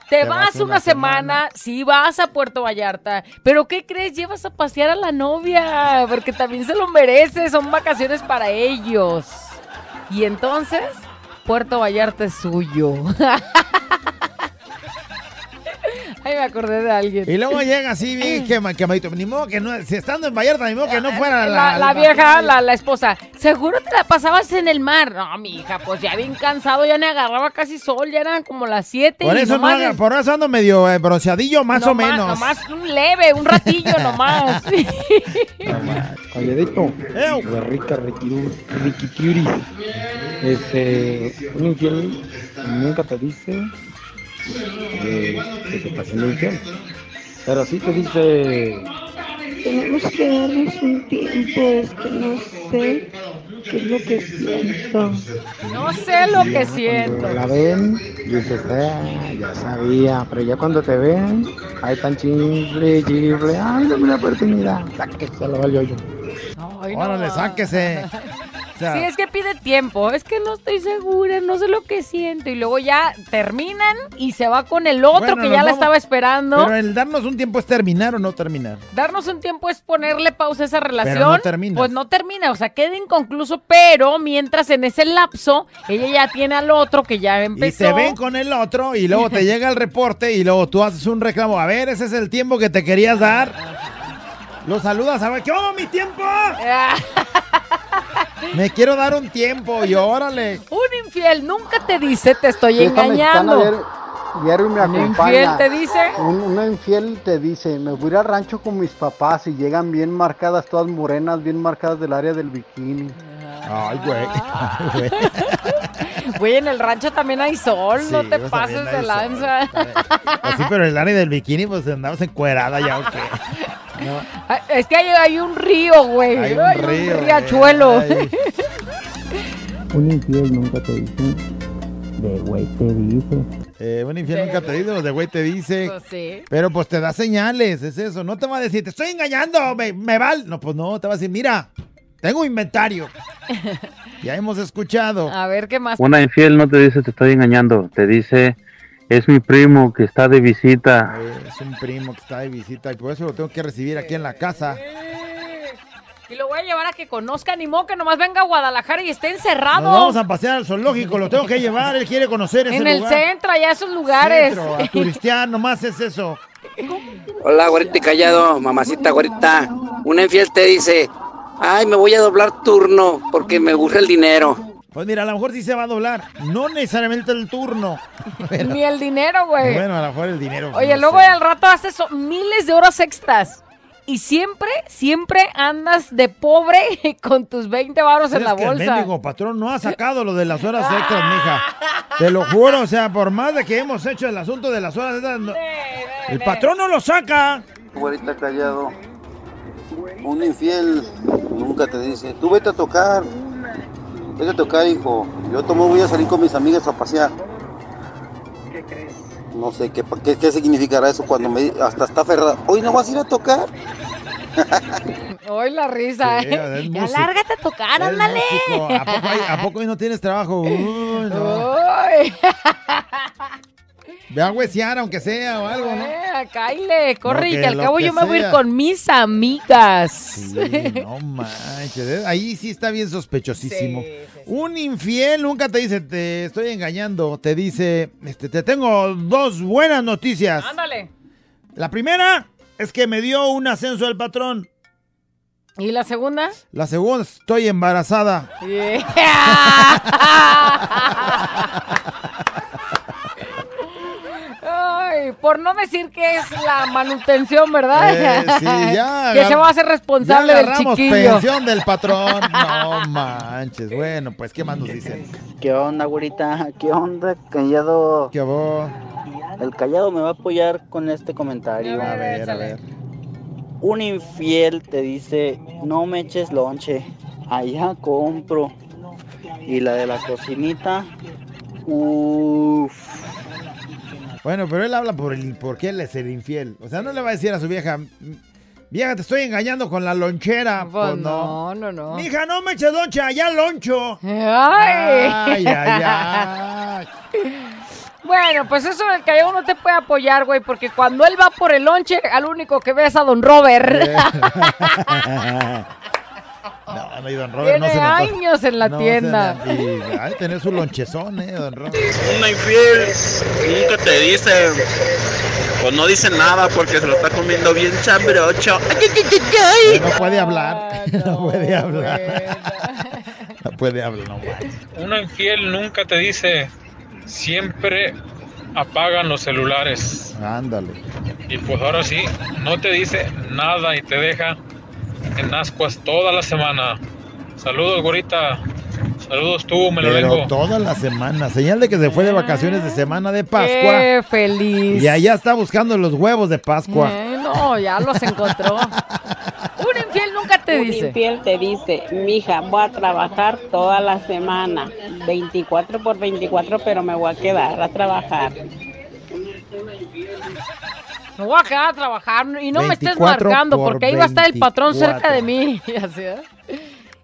te, Te vas, vas una, una semana, sí vas a Puerto Vallarta, pero ¿qué crees? Llevas a pasear a la novia, porque también se lo merece, son vacaciones para ellos. Y entonces, Puerto Vallarta es suyo. Me acordé de alguien. Y luego llega así bien quema- quemadito. Ni modo que no, si estando en Vallarta, ni modo que no fuera la, La, la vieja, la, la esposa, seguro te la pasabas en el mar. No, mi hija, pues ya bien cansado, ya me agarraba casi sol, ya eran como las 7. Por eso, no haga- por eso ando medio eh, bronceadillo, más o menos. Nomás un leve, un ratillo nomás. Calladito. De rica, riqui- riquitriuris. Este, un infiel nunca te dice está haciendo infiel. Pero sí te dice, Tenemos que darnos un tiempo, es que no sé qué es lo que siento. No sé lo que cuando siento. la ven, dices, "Ah, ya sabía. Pero ya cuando te ven, ahí tan chifle, chifle, ay, dame una oportunidad. Sáquese, lo valió yo. No. Órale, sáquese. O sea, Sí, es que pide tiempo. Es que no estoy segura, no sé lo que siento. Y luego ya terminan y se va con el otro Bueno, que ya la vamos- estaba esperando. Pero el darnos un tiempo es terminar o no terminar. Darnos un tiempo es ponerle pausa a esa relación. no terminas. Pues no termina, o sea, queda inconcluso, pero mientras en ese lapso, ella ya tiene al otro que ya empezó. Y se ven con el otro y luego te llega el reporte y luego tú haces un reclamo. A ver, ese es el tiempo que te querías dar. Lo saludas, a ver, ¿qué onda, mi tiempo? Me quiero dar un tiempo y órale. Un infiel nunca te dice te estoy Sí, esta engañando. diario- diario me ¿Un infiel te dice? Un, una infiel te dice, me voy a ir al rancho con mis papás y llegan bien marcadas, todas morenas, bien marcadas del área del bikini. Ay, güey. Güey, en el rancho también hay sol, no Sí, te pues, pases de lanza. Así, pero el área del bikini, pues andamos encuerada ya, ¿o qué? No. Es que hay, hay un río, güey. Hay un río, riachuelo. ay. Un infiel nunca te dice, de güey te dice. Eh, un infiel nunca te dice, los de güey te dice. Pues sí. Pero pues te da señales, es eso. No te va a decir, te estoy engañando, me, me val. No, pues no, te va a decir, mira, tengo inventario. Ya hemos escuchado. A ver qué más. Una infiel no te dice te estoy engañando, te dice es mi primo que está de visita. Eh, Es un primo que está de visita y por eso lo tengo que recibir aquí en la casa. Y lo voy a llevar a que conozca ni modo que nomás venga a Guadalajara y esté encerrado. Nos vamos a pasear al zoológico, lo tengo que llevar, él quiere conocer ese en el lugar. centro, allá esos lugares. Centro, a turistear, nomás es eso. Hola, güerita y callado, mamacita güerita. Una infiel te dice, ay, me voy a doblar turno porque me urge el dinero. Pues mira, a lo mejor sí se va a doblar, no necesariamente el turno. Pero- Ni el dinero, güey. bueno, a lo mejor el dinero. Oye, no luego sé. al rato haces miles de horas extras. Y siempre, siempre andas de pobre con tus 20 varos en la que el bolsa. mendigo patrón no ha sacado lo de las horas extras, mija. Te lo juro, o sea, por más de que hemos hecho el asunto de las horas extras, no- el patrón no lo saca. Güerita callado. Un infiel nunca te dice, tú vete a tocar. Vete a tocar, hijo. Yo tomo voy a salir con mis amigas a pasear. No sé qué, qué, qué significará eso cuando me hasta está aferrada. Hoy no vas a ir a tocar. Hoy la risa, Sí, ¿eh? Ya lárgate a tocar, ándale. ¿A poco, hay- ¿A poco hoy no tienes trabajo? Uy, no. Uy. Ve a huesear, aunque sea o algo, ¿no? Eh, Kyle, corre No, y que que al cabo que yo me voy a ir con mis amigas. Sí, no manches. ¿eh? Ahí sí está bien sospechosísimo. Un infiel nunca te dice, te estoy engañando. Te dice, este, te tengo dos buenas noticias. Ándale. La primera es que me dio un ascenso el patrón. ¿Y la segunda? La segunda, estoy embarazada. Ay, por no decir que es la manutención, ¿verdad? Eh, sí, ya. que se va a hacer responsable ya del agarramos chiquillo. pensión del patrón. No manches. Bueno, pues, ¿qué más nos dicen? ¿Qué onda, güerita? ¿Qué onda, callado? ¿Qué hubo? El callado me va a apoyar con este comentario. A ver, a ver. Un infiel te dice, no me eches lonche, allá compro. Y la de la cocinita, uff. Bueno, pero él habla por el por qué él es el infiel. O sea, no le va a decir a su vieja, "M- Vieja, te estoy engañando con la lonchera. Pues Pues no. no, no, no. Mija, no me eches loncha, allá loncho. Ay. Ay, ay, ay. Bueno, pues eso del callado no te puede apoyar, güey, porque cuando él va por el lonche, al único que ve es a don Robert. No, no, y don Robert no Tiene se le antoja. años en la No se tienda. y ay, tener su lonchezón, eh, don Robert. Una infiel nunca te dice, pues no dice nada porque se lo está comiendo bien chambrocho. No puede hablar. No, puede hablar. No puede hablar, no. Una infiel nunca te dice, siempre apagan los celulares. Ándale. Y pues ahora sí, no te dice nada y te deja en ascuas toda la semana. Saludos, gorita. Saludos tú, me lo Pero vengo. toda la semana. Señal de que se fue de vacaciones de semana de Pascua. Qué feliz. Y allá está buscando los huevos de Pascua. Eh, no, ya los encontró. Un infiel nunca te Un dice. infiel te dice, mija, voy a trabajar toda la semana, 24 por 24, pero me voy a quedar a trabajar. Me voy a quedar a trabajar y no me estés 24 marcando por porque ahí va a estar el patrón 24. cerca de mí. Y así, ¿eh?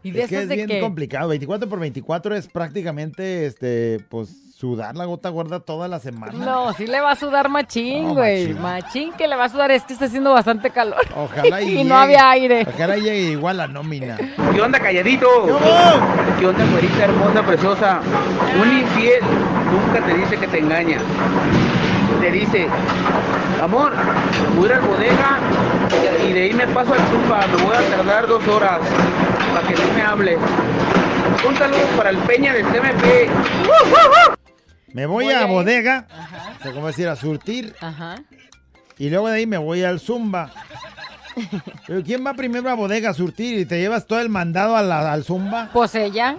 Y de Es que es de bien que... complicado. 24 por 24 es prácticamente, este, pues, sudar la gota gorda toda la semana. No, sí le va a sudar machín, No, güey. machín. machín. que le va a sudar. Es que está haciendo bastante calor. Ojalá y, y llegue- no había aire. Ojalá llegue igual la nómina. ¿Qué onda, calladito? ¿Qué onda, güerita hermosa, preciosa? Un infiel nunca te dice que te engaña. Te dice, amor, voy a ir a la bodega y de ahí me paso al zumba, me voy a tardar dos horas para que no me hable. Un saludo para el Peña del CMP. Me voy, Voy a a bodega, o sea, como decir, a surtir. Ajá. Y luego de ahí me voy al Zumba. Pero ¿quién va primero a bodega a surtir y te llevas todo el mandado a la- al Zumba? Pues ella.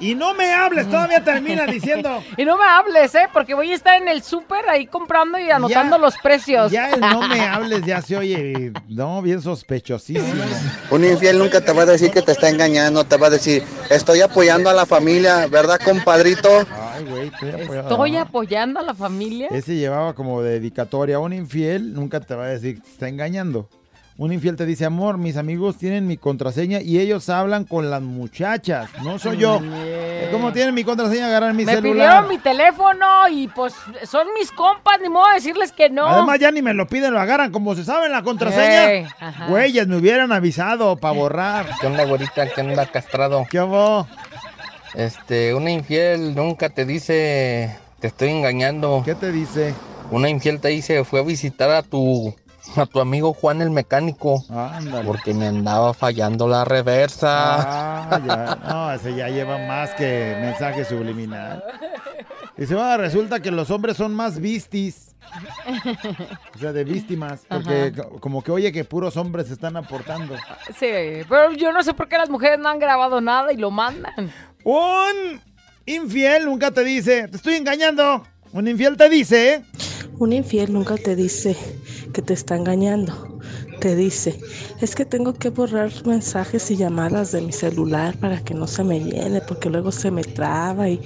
Y no me hables, todavía termina diciendo. Y no me hables, ¿eh? Porque voy a estar en el súper ahí comprando y anotando Ya- los precios. Ya el no me hables ya se oye, no, bien sospechosísimo. Un infiel nunca te va a decir que te está engañando, te va a decir, estoy apoyando a la familia, ¿verdad, compadrito? Ay, güey, estoy apoyado. Estoy apoyando a la familia. Ese llevaba como dedicatoria. Un infiel nunca te va a decir que te está engañando. Un infiel te dice, amor, mis amigos tienen mi contraseña y ellos hablan con las muchachas. No soy yo. ¿Cómo tienen mi contraseña? Agarran mi me celular. pidieron mi teléfono y pues son mis compas, ni modo de decirles que no. Además ya ni me lo piden, lo agarran como se saben la contraseña. Güeyes, me hubieran avisado para borrar. ¿Qué onda, güerita? ¿Qué onda, castrado? ¿Qué hubo? Este, una infiel nunca te dice, te estoy engañando. ¿Qué te dice? Una infiel te dice, fue a visitar a tu, a tu amigo Juan el mecánico. Ándale. Porque me andaba fallando la reversa. Ah, ya. No, ese ya lleva más que mensaje subliminal. Dice, ah, resulta que los hombres son más vistis. O sea, de víctimas. Porque Ajá. como que oye que puros hombres se están aportando. Sí, pero yo no sé por qué las mujeres no han grabado nada y lo mandan. Un infiel nunca te dice, te estoy engañando. Un infiel te dice, ¿eh? Un infiel nunca te dice que te está engañando. Te dice, es que tengo que borrar mensajes y llamadas de mi celular para que no se me llene, porque luego se me traba y,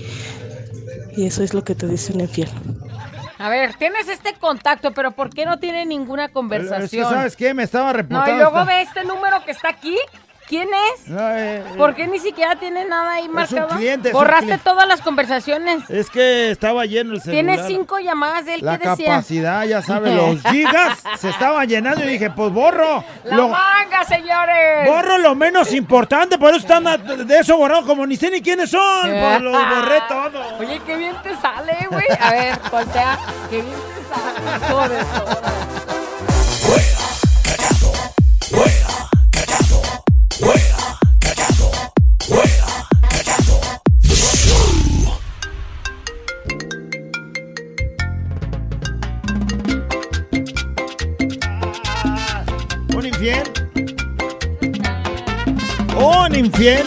y eso es lo que te dice un infiel. A ver, tienes este contacto, pero ¿por qué no tiene ninguna Es que, conversación? ¿sabes qué? Me estaba No, reportando. y luego esta- ve este número que está aquí. ¿Quién es? No, eh, ¿Por qué ni siquiera tiene nada ahí marcado? cliente, Borraste cliente. todas las conversaciones. Es que estaba lleno el celular. Tienes cinco llamadas de él. La ¿Qué decía? capacidad, ya sabes, los gigas se estaban llenando y dije, pues borro. ¡La lo- manga, señores! borro lo menos importante, por eso están de eso borrado, como ni sé ni quiénes son. Pues los borré todo. Oye, qué bien te sale, güey. A ver, voltea. Qué bien te sale. Todo eso. Infiel. Un infiel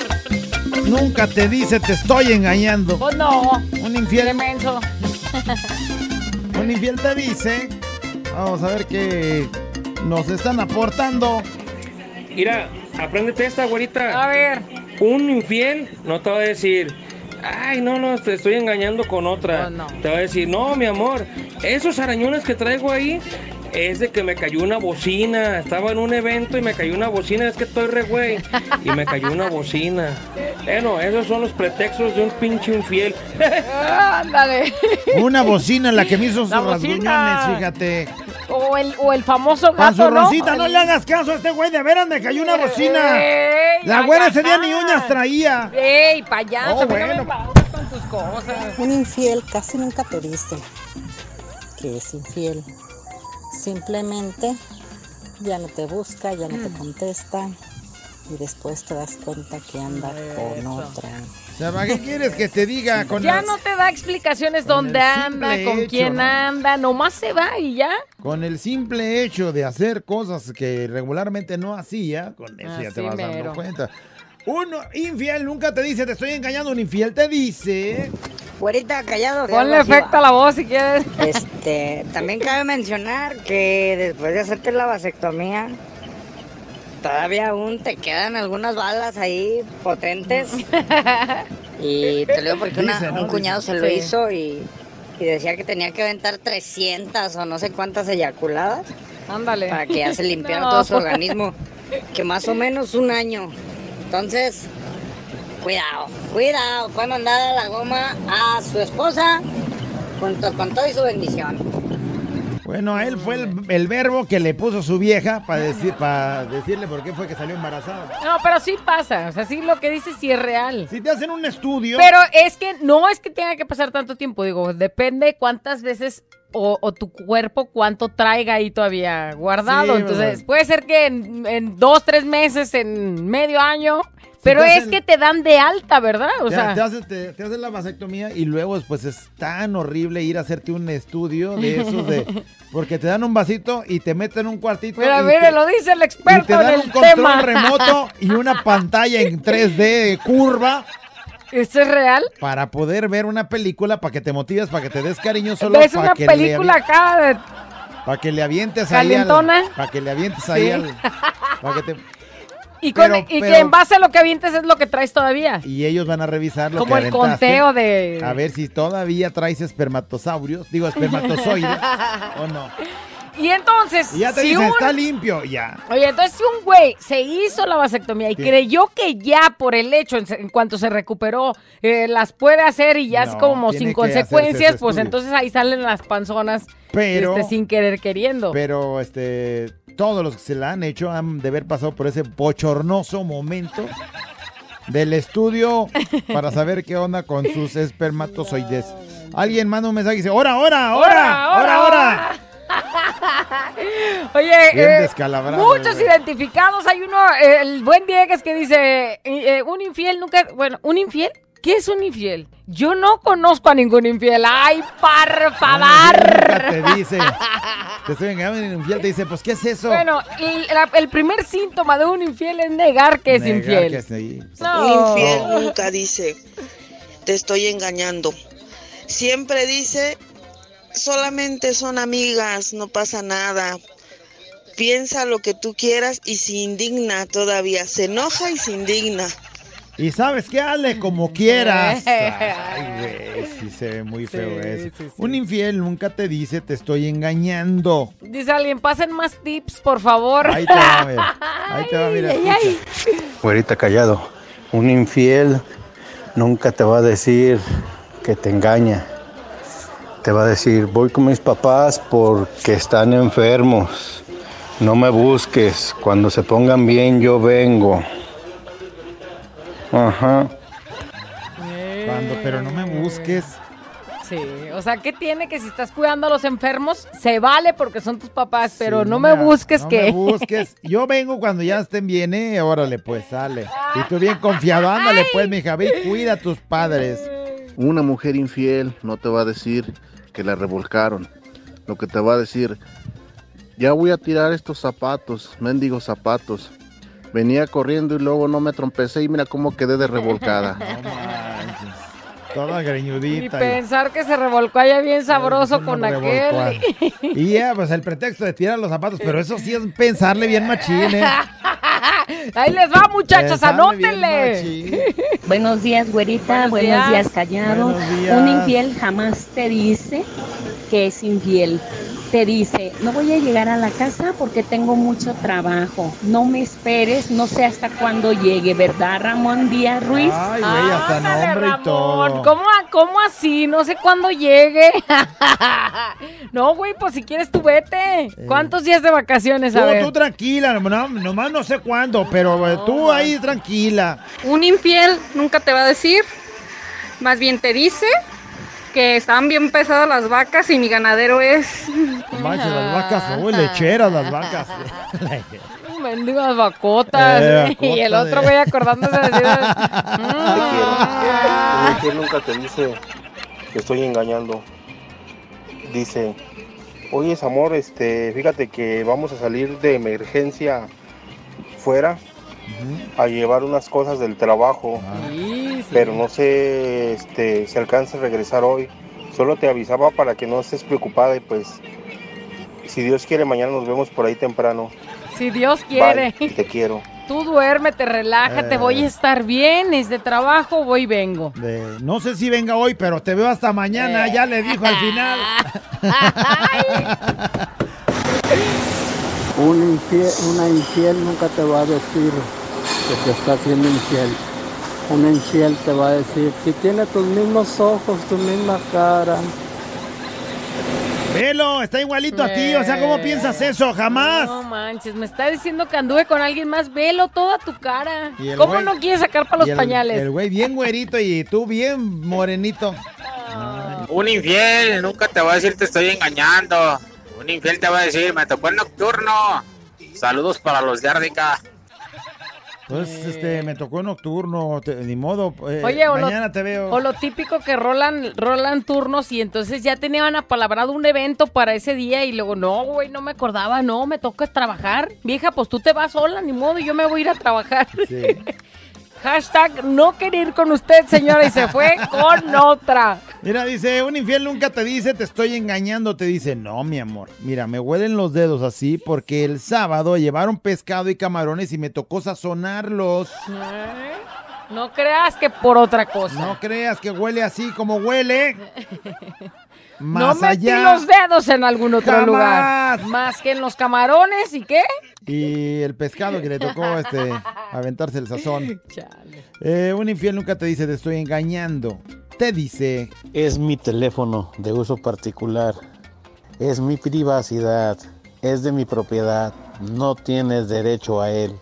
nunca te dice te estoy engañando. Pues no. Un infiel. Un infiel te dice. Vamos a ver qué nos están aportando. Mira, apréndete esta, güerita. A ver. Un infiel no te va a decir, ay, no, no, te estoy engañando con otra. Te va a decir, no, mi amor, esos arañones que traigo ahí es de que me cayó una bocina. Estaba en un evento y me cayó una bocina. Es que estoy re güey. Y me cayó una bocina. Bueno, esos son los pretextos de un pinche infiel. Ándale. Una bocina en la que me hizo sus rasguñones, fíjate. O el, o el famoso gato, su ¿no? rosita, no le hagas caso a este güey, de veras me cayó una bocina. Ey, La güera ese día ni uñas traía. ¡Ey, payaso! Oh, a bueno. vengas con tus cosas. Un infiel casi nunca te dice que es infiel. Simplemente ya no te busca, ya no te contesta y después te das cuenta que anda con otra. O sea, ¿para qué quieres que te diga con Ya no te da explicaciones dónde anda, con hecho, quién ¿no? anda, nomás se va y ya. Con el simple hecho de hacer cosas que regularmente no hacía, con eso ya te vas mero. dando cuenta. Uno infiel nunca te dice te estoy engañando, un infiel te dice. Güerita, callado. Ponle efecto a la voz si quieres. Este, también cabe mencionar que después de hacerte la vasectomía, todavía aún te quedan algunas balas ahí potentes. Y te lo digo porque una- Dice, ¿no? un cuñado se lo Sí. hizo y, y decía que tenía que aventar 300 o no sé cuántas eyaculadas. Ándale. Para que ya se limpiara No. todo su organismo. Que más o menos un año. Entonces, cuidado, cuidado cuando andar a la goma a su esposa junto con todo y su bendición. Bueno, a él fue el, el verbo que le puso su vieja para decir, para decirle por qué fue que salió embarazada. No, pero sí pasa. O sea, sí lo que dices sí es real. Si te hacen un estudio. Pero es que no es que tenga que pasar tanto tiempo. Digo, depende cuántas veces o, o tu cuerpo cuánto traiga ahí todavía guardado. Sí, Entonces, ¿verdad? puede ser que en, en dos, tres meses, en medio año. Pero es hacen- que te dan de alta, ¿verdad? O te, sea, te haces, te- te haces la vasectomía y luego pues es tan horrible ir a hacerte un estudio de esos de... Porque te dan un vasito y te meten en un cuartito. mira, mire, te- lo dice el y te experto dan en un control tema. remoto y una pantalla en 3D curva ¿Esto es real? para poder ver una película, para que te motives, para que te des cariño solo ¿Ves para una que película acá de para que le avientes ahí al, ¿Calentona? para que le avientes ahí Sí. al para que te- Y, con- Pero- y que en base a lo que avientes es lo que traes todavía. y ellos van a revisar lo Como que el conteo de- a ver si todavía traes espermatosaurios, digo espermatozoides o no. Y entonces, Y ya te si dicen, un- está limpio, ya. Oye, entonces si un güey se hizo la vasectomía y creyó que ya por el hecho, en, en cuanto se recuperó, eh, las puede hacer y ya es como sin consecuencias, pues entonces ahí salen las panzonas Pero- este, sin querer queriendo. Pero este todos los que se la han hecho han de haber pasado por ese bochornoso momento del estudio para saber qué onda con sus espermatozoides. Alguien manda un mensaje y dice, ¡Hora, hora, hora! ¡Hora, hora! Oye, Bien eh, muchos identificados. Hay uno, eh, el buen Diegues, que dice, eh, eh, un infiel nunca, bueno, ¿un infiel? ¿Qué es un infiel? Yo no conozco a ningún infiel. ¡Ay, por favor! Nunca te dice, te estoy engañando infiel te dice, pues, ¿qué es eso? Bueno, el, la- el primer síntoma de un infiel es negar que es Negar infiel. que sí. No. Un infiel nunca dice, te estoy engañando. Siempre dice, solamente son amigas, no pasa nada. Piensa lo que tú quieras y se indigna todavía. Se enoja y se indigna. Y sabes qué, hazle como quieras. Ay, güey, sí se ve muy feo eso. Un infiel nunca te dice, te estoy engañando. Dice alguien, pasen más tips, por favor. Ahí te va, mira. Ahí te va, mira. Ay, ay, escucha. Güerita callado, un infiel nunca te va a decir que te engaña. Te va a decir, voy con mis papás porque están enfermos. No me busques. Cuando se pongan bien, yo vengo. Ajá. Cuando, pero no me busques. Sí, o sea, ¿qué tiene que si estás cuidando a los enfermos? Se vale porque son tus papás, pero Sí, no, me busques no que... me busques. Yo vengo cuando ya estén bien, ¿eh? Órale, pues, sale. Y tú bien confiado, ándale, pues, mi ve y cuida a tus padres. Una mujer infiel no te va a decir que la revolcaron. Lo que te va a decir, ya voy a tirar estos zapatos, mendigos zapatos. Venía corriendo y luego no me trompecé y mira cómo quedé de revolcada. Toda Y greñudita. y- pensar que se revolcó allá bien sabroso con aquel. Y ya, pues el pretexto de tirar los zapatos, pero eso sí es pensarle bien machín, ¿eh? Ahí les va, bien anótenle. Buenos días, güerita. Buenos Buenos, días. días. callado. Buenos días. Un infiel jamás te dice que es infiel. Te dice, no voy a llegar a la casa porque tengo mucho trabajo. No me esperes, no sé hasta cuándo llegue, ¿verdad, Ramón Díaz Ruiz? Ay, güey, hasta Ándale, nombre y Ramón, todo. ¿Cómo, ¿Cómo así? No sé cuándo llegue. no, güey, pues si quieres tú vete. ¿Cuántos días de vacaciones? A Tú, ver. tú tranquila, no, nomás no sé cuándo, pero eh, tú ahí tranquila. Un infiel nunca te va a decir, más bien te dice que están bien pesadas las vacas y mi ganadero es... Manches, las vacas, uy, lecheras las vacas. Mendigas vacotas. Eh, y el otro de- güey acordándose de decir, infiel nunca te dice que estoy engañando. Dice, oye amor, este, fíjate que vamos a salir de emergencia fuera a llevar unas cosas del trabajo, pero no sé este, si alcanza a regresar hoy. Solo te avisaba para que no estés preocupada y pues, si Dios quiere, mañana nos vemos por ahí temprano. si Dios quiere. Bye, te quiero. Tú duérmete, relájate, Eh. voy a estar bien. Es de trabajo, voy y vengo. De- no sé si venga hoy, pero te veo hasta mañana, ya le dijo al final. Un infiel, una infiel nunca te va a decir que te está haciendo infiel. Un infiel te va a decir, si tiene tus mismos ojos, tu misma cara. Velo, está igualito a ti, o sea, ¿cómo piensas eso? Jamás. No manches, me está diciendo que anduve con alguien más. Velo toda tu cara. ¿Cómo güey- no quieres sacar para los el- pañales? El güey bien güerito y tú bien morenito. Un infiel nunca te va a decir te estoy engañando. Un infiel te va a decir me tocó el nocturno. Saludos para los de Árdica. Pues, este, me tocó nocturno, te- ni modo. eh, Oye, o lo, mañana te veo. o lo típico que rolan, rolan turnos y entonces ya tenían apalabrado un evento para ese día y luego, no, güey, no me acordaba, no, me toca trabajar. Vieja, pues tú te vas sola, ni modo, yo me voy a ir a trabajar. Hashtag no querer ir con usted, señora, y se fue con otra. Mira, dice, un infiel nunca te dice te estoy engañando, te dice, no, mi amor, mira, me huelen los dedos así porque el sábado llevaron pescado y camarones y me tocó sazonarlos. ¿Eh? No creas que por otra cosa. No creas que huele así como huele. no Más metí allá. los dedos en algún otro Jamás. lugar. Más que en los camarones y qué. Y el pescado que le tocó este aventarse el sazón. Eh, un infiel nunca te dice te estoy engañando. Te dice, Es mi teléfono de uso particular. Es mi privacidad. Es de mi propiedad. No tienes derecho a él.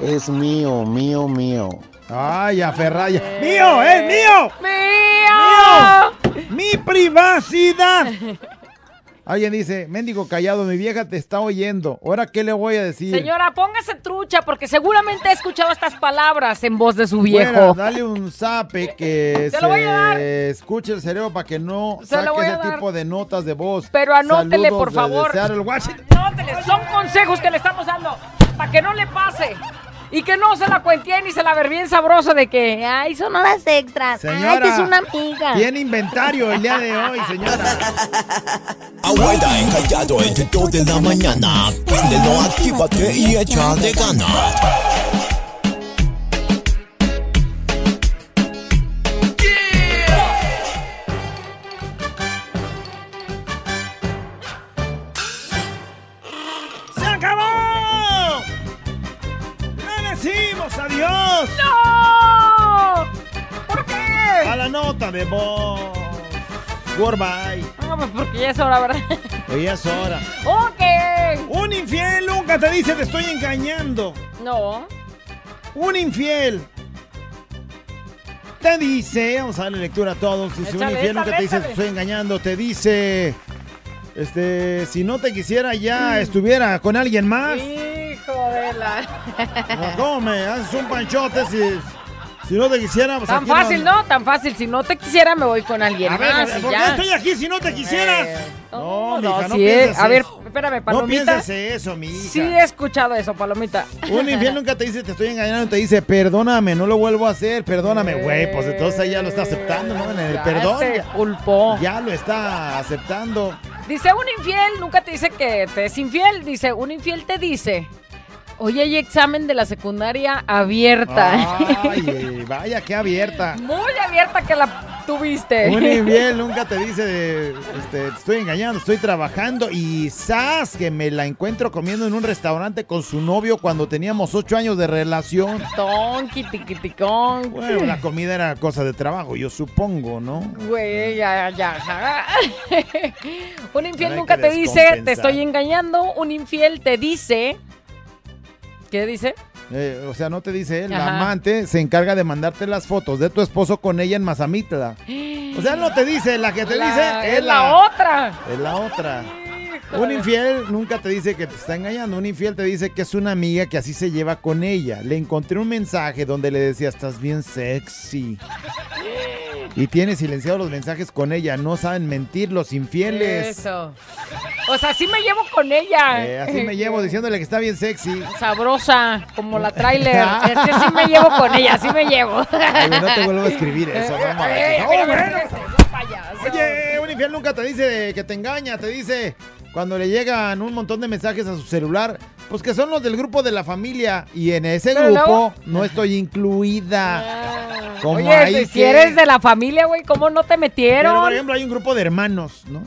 Es mío, mío, mío. ay, aferraya. ¡Mío! ¡Es mío! ¡Mío! ¡Mi privacidad! Alguien dice, mendigo callado, mi vieja te está oyendo. ¿Ahora qué le voy a decir? Señora, póngase trucha porque seguramente ha escuchado estas palabras en voz de su viejo. dale un zape que Se escuche el cerebro para que no Se saque ese dar. tipo de notas de voz. Pero anótele, Saludos por favor. Anótele, son consejos que le estamos dando para que no le pase. Y que no se la cuentien ni se la ver bien sabroso de que, ay, son horas extras. ay, Señora, que es una amiga. Tiene inventario el día de hoy, señora. Abuela encallado entre 2 de la mañana. Préndelo, actívate y echa de ganas. Es hora, ¿verdad? Hoy es hora. ok. Un infiel nunca te dice te estoy engañando. No. Un infiel te dice, vamos a darle lectura a todos. Dice, un infiel nunca te dice te estoy engañando. Te dice, este, si no te quisiera ya estuviera con alguien más. Hijo de la... ¿Cómo me haces un panchote si, si no te quisiera? Pues Tan aquí fácil, ¿no? Tan fácil. Si no te quisiera, me voy con alguien A ver, a más ver, y ¿por qué ya. estoy aquí si no te quisiera? Eh, no, no, mija, no sí, pienses a ver, espérame, No palomita. pienses eso, mija. Sí he escuchado eso, palomita. Un infiel nunca te dice te estoy engañando, te dice perdóname, no lo vuelvo a hacer, perdóname, güey. Pues entonces ahí ya lo está aceptando, ¿no? En el Ya perdón. se ya- culpó. Ya lo está aceptando. Dice un infiel, nunca te dice que te es infiel. Dice, un infiel te dice, hoy hay examen de la secundaria abierta. Ay, vaya, qué abierta. Muy abierta que la tuviste. Un infiel nunca te dice, de, este, te estoy engañando, estoy trabajando y ¡zas! que me la encuentro comiendo en un restaurante con su novio cuando teníamos ocho años de relación. Tonki, tiquiticón. Bueno, la comida era cosa de trabajo, yo supongo, ¿no? Güey, ya, ya. Un infiel nunca te dice, te estoy engañando. Un infiel te dice. ¿Qué dice? Eh, o sea, no te dice él, la Ajá. amante se encarga de mandarte las fotos de tu esposo con ella en Mazamitla. O sea, no te dice, la que te La- dice es la otra. Es la otra. Un infiel nunca te dice que te está engañando. Un infiel te dice que es una amiga que así se lleva con ella. Le encontré un mensaje donde le decía, estás bien sexy. Y tiene silenciados los mensajes con ella. No saben mentir los infieles. Eso. O sea, así me llevo con ella. Eh, así me llevo diciéndole que está bien sexy. Sabrosa, como la trailer. Es que sí me llevo con ella, así me llevo. No te vuelvo a escribir eso, no Oh, bueno. Oye, un infiel nunca te dice que te engaña, te dice cuando le llegan un montón de mensajes a su celular, pues que son los del grupo de la familia y en ese Pero grupo luego- no estoy incluida. Como Oye, si, si que- eres de la familia, güey, ¿cómo no te metieron? Pero, por ejemplo, hay un grupo de hermanos, ¿no?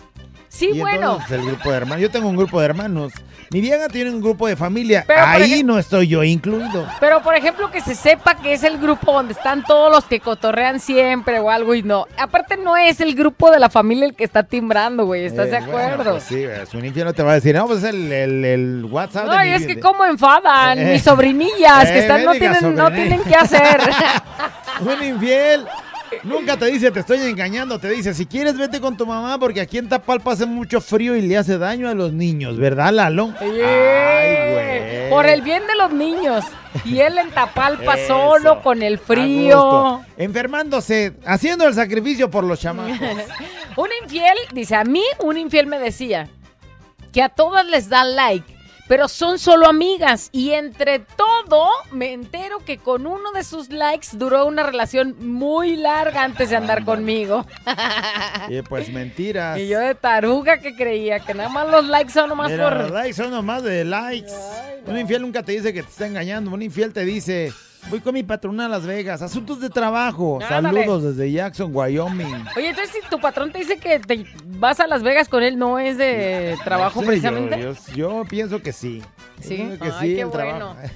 Sí, Y bueno. el grupo de hermanos. Yo tengo un grupo de hermanos. Mi vieja tiene un grupo de familia. Pero, Ahí ejemplo- no estoy yo incluido. Pero, por ejemplo, que se sepa que es el grupo donde están todos los que cotorrean siempre o algo y no. Aparte, no es el grupo de la familia el que está timbrando, güey. ¿Estás Eh, de bueno, acuerdo? pues sí, es un infiel no te va a decir, no, pues es el, el, el WhatsApp de No, mi y es vida". que cómo enfadan Eh. mis sobrinillas que Eh, están, no, tienen, no sobrinilla. tienen qué hacer. Un infiel nunca te dice te estoy engañando, te dice si quieres vete con tu mamá porque aquí en Tapalpa hace mucho frío y le hace daño a los niños, ¿verdad, Lalo? Ay, güey. Por el bien de los niños. Y él en Tapalpa Eso. solo con el frío. Enfermándose, haciendo el sacrificio por los chamacos. un infiel, dice, a mí un infiel me decía que a todas les da like, pero son solo amigas. Y entre todo, me entero que con uno de sus likes duró una relación muy larga antes de andar conmigo. y pues mentiras. Y yo de taruga que creía que nada más los likes son nomás Mira, por... los likes son nomás de likes. Un infiel nunca te dice que te está engañando. Un infiel te dice, voy con mi patrona a Las Vegas. Asuntos de trabajo. Saludos desde Jackson, Wyoming. Oye, entonces si tu patrón te dice que te vas a Las Vegas con él, ¿no es de trabajo precisamente? Yo, yo- yo pienso que sí. Sí. que Ay, sí, qué bueno. trabajo.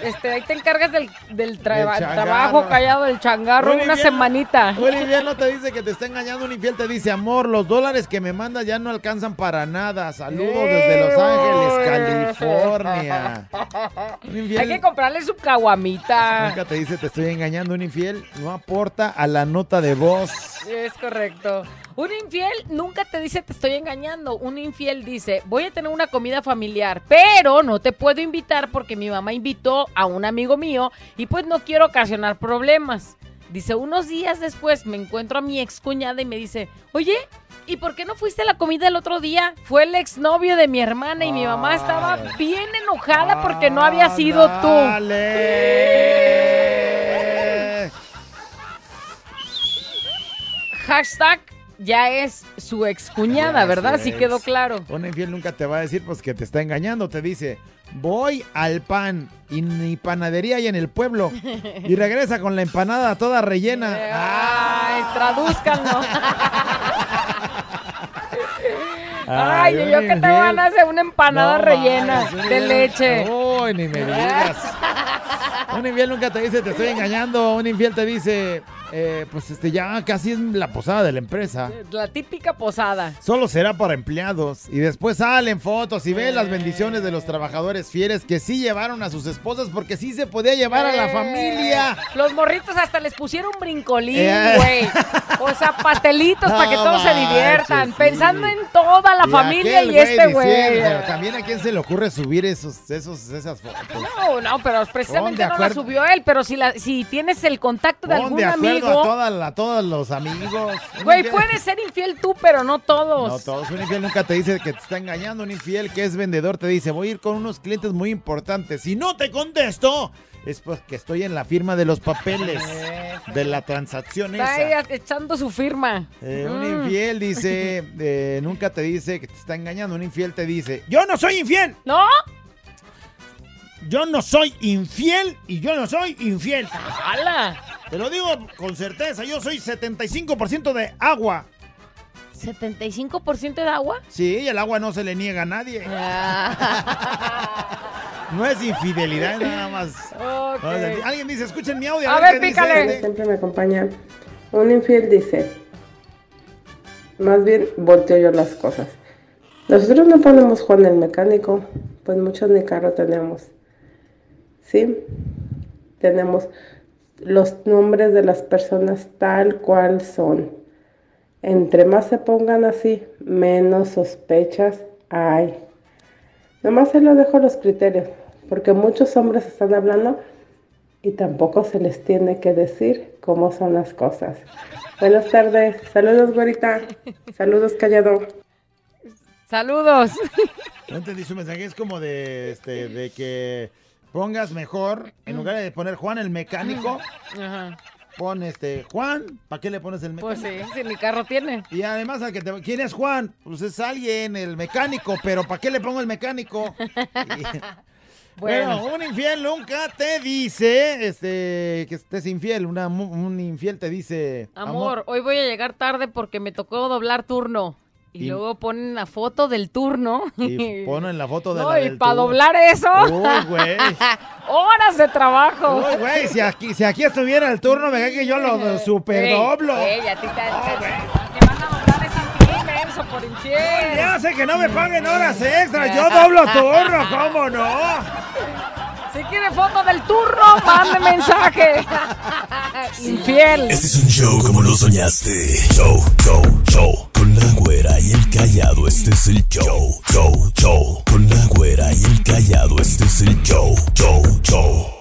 Este, ahí te encargas del, del changarro. trabajo callado, del changarro, Un una semanita. Un no te dice que te está engañando, un infiel te dice, amor, los dólares que me mandas ya no alcanzan para nada. Saludos desde Los Ángeles, California. Hay que comprarle su caguamita. Nunca te dice te estoy engañando, un infiel no aporta a la nota de voz. Es correcto. Un infiel nunca te dice te estoy engañando. Un infiel dice voy a tener una comida familiar, pero no te puedo invitar porque mi mamá invitó a un amigo mío y pues no quiero ocasionar problemas. Dice, unos días después me encuentro a mi ex cuñada y me dice, oye, ¿y por qué no fuiste a la comida el otro día? Fue el exnovio de mi hermana y mi mamá estaba bien enojada porque no había sido tú. Hashtag ya es su excuñada, ¿verdad? así quedó claro. Un infiel nunca te va a decir pues que te está engañando, te dice, voy al pan y ni panadería hay en el pueblo. Y regresa con la empanada toda rellena. Ay, tradúzcanlo. Ay, Ay, yo, que te van a hacer una empanada No rellena de leche. Uy, ni me digas. Un infiel nunca te dice te estoy engañando. Un infiel te dice, eh, pues este ya casi es la posada de la empresa. La típica posada. Solo será para empleados. Y después salen fotos y ven las bendiciones de los trabajadores fieles que sí llevaron a sus esposas porque sí se podía llevar a la Eh, familia. Los morritos hasta les pusieron brincolín, Eh. güey. O sea, pastelitos para que todos se diviertan. sí. Pensando en toda la Y familia y este güey. También a quién se le ocurre subir esos, esos, esas fotos. No, no, pero precisamente no la acuerdo. subió él. Pero si, la, si tienes el contacto de algún acuerdo amigo. a, toda la- a todos los amigos. Güey, puedes ser infiel tú, pero no todos. No, todos. Un infiel nunca te dice que te está engañando. Un infiel que es vendedor te dice, voy a ir con unos clientes muy importantes. Si no te contesto, es porque estoy en la firma de los papeles de la transacción Está esa. echando su firma. Eh, un Mm. infiel dice, eh, nunca te dice que te está engañando. Un infiel te dice, yo no soy infiel. ¿No? Yo no soy infiel y yo no soy infiel. ¡Hala! Te lo digo con certeza, yo soy 75% de agua. ¿75% de agua? Sí, y el agua no se le niega a nadie. No es infidelidad, es nada más. Ok. No, es- Alguien dice, escuchen mi audio. A ver ver, qué dice pícale. este. Siempre me acompaña. Un infiel dice, más bien volteo yo las cosas. Nosotros no ponemos Juan el mecánico, pues muchos ni carro tenemos. ¿Sí? Tenemos los nombres de las personas tal cual son. Entre más se pongan así, menos sospechas hay. Nomás se lo dejo a los criterios, porque muchos hombres están hablando y tampoco se les tiene que decir cómo son las cosas. Buenas tardes, saludos güerita, saludos callado. Saludos. No entendí su mensaje, es como de, este, de que pongas mejor, en lugar de poner Juan el mecánico, Ajá. pon este Juan, ¿para qué le pones el mecánico? Pues sí, si mi carro tiene. Y además, al que te- ¿quién es Juan? Pues es alguien, el mecánico, pero ¿para qué le pongo el mecánico? Bueno. Bueno. un infiel nunca te dice este, que estés infiel. Una un infiel te dice, Amor, hoy voy a llegar tarde porque me tocó doblar turno. Y, Y- luego ponen la foto del turno. Y ponen la foto de No, la y del para turno. doblar eso. Uy, güey. Horas de trabajo. Uy, güey, si aquí, si aquí estuviera el turno, me cae que yo lo super Ey, a ti te, te van a doblar esa menso, por infiel. Ya sé que no me paguen horas extras, yo doblo turno, ¿cómo no? Si quiere foto del turno, mande mensaje. Infiel. Este es un show como lo soñaste. Show, show, show. Con la güera y el callado, este es el show. Show, show. Con la güera y el callado, este es el show. Show, show.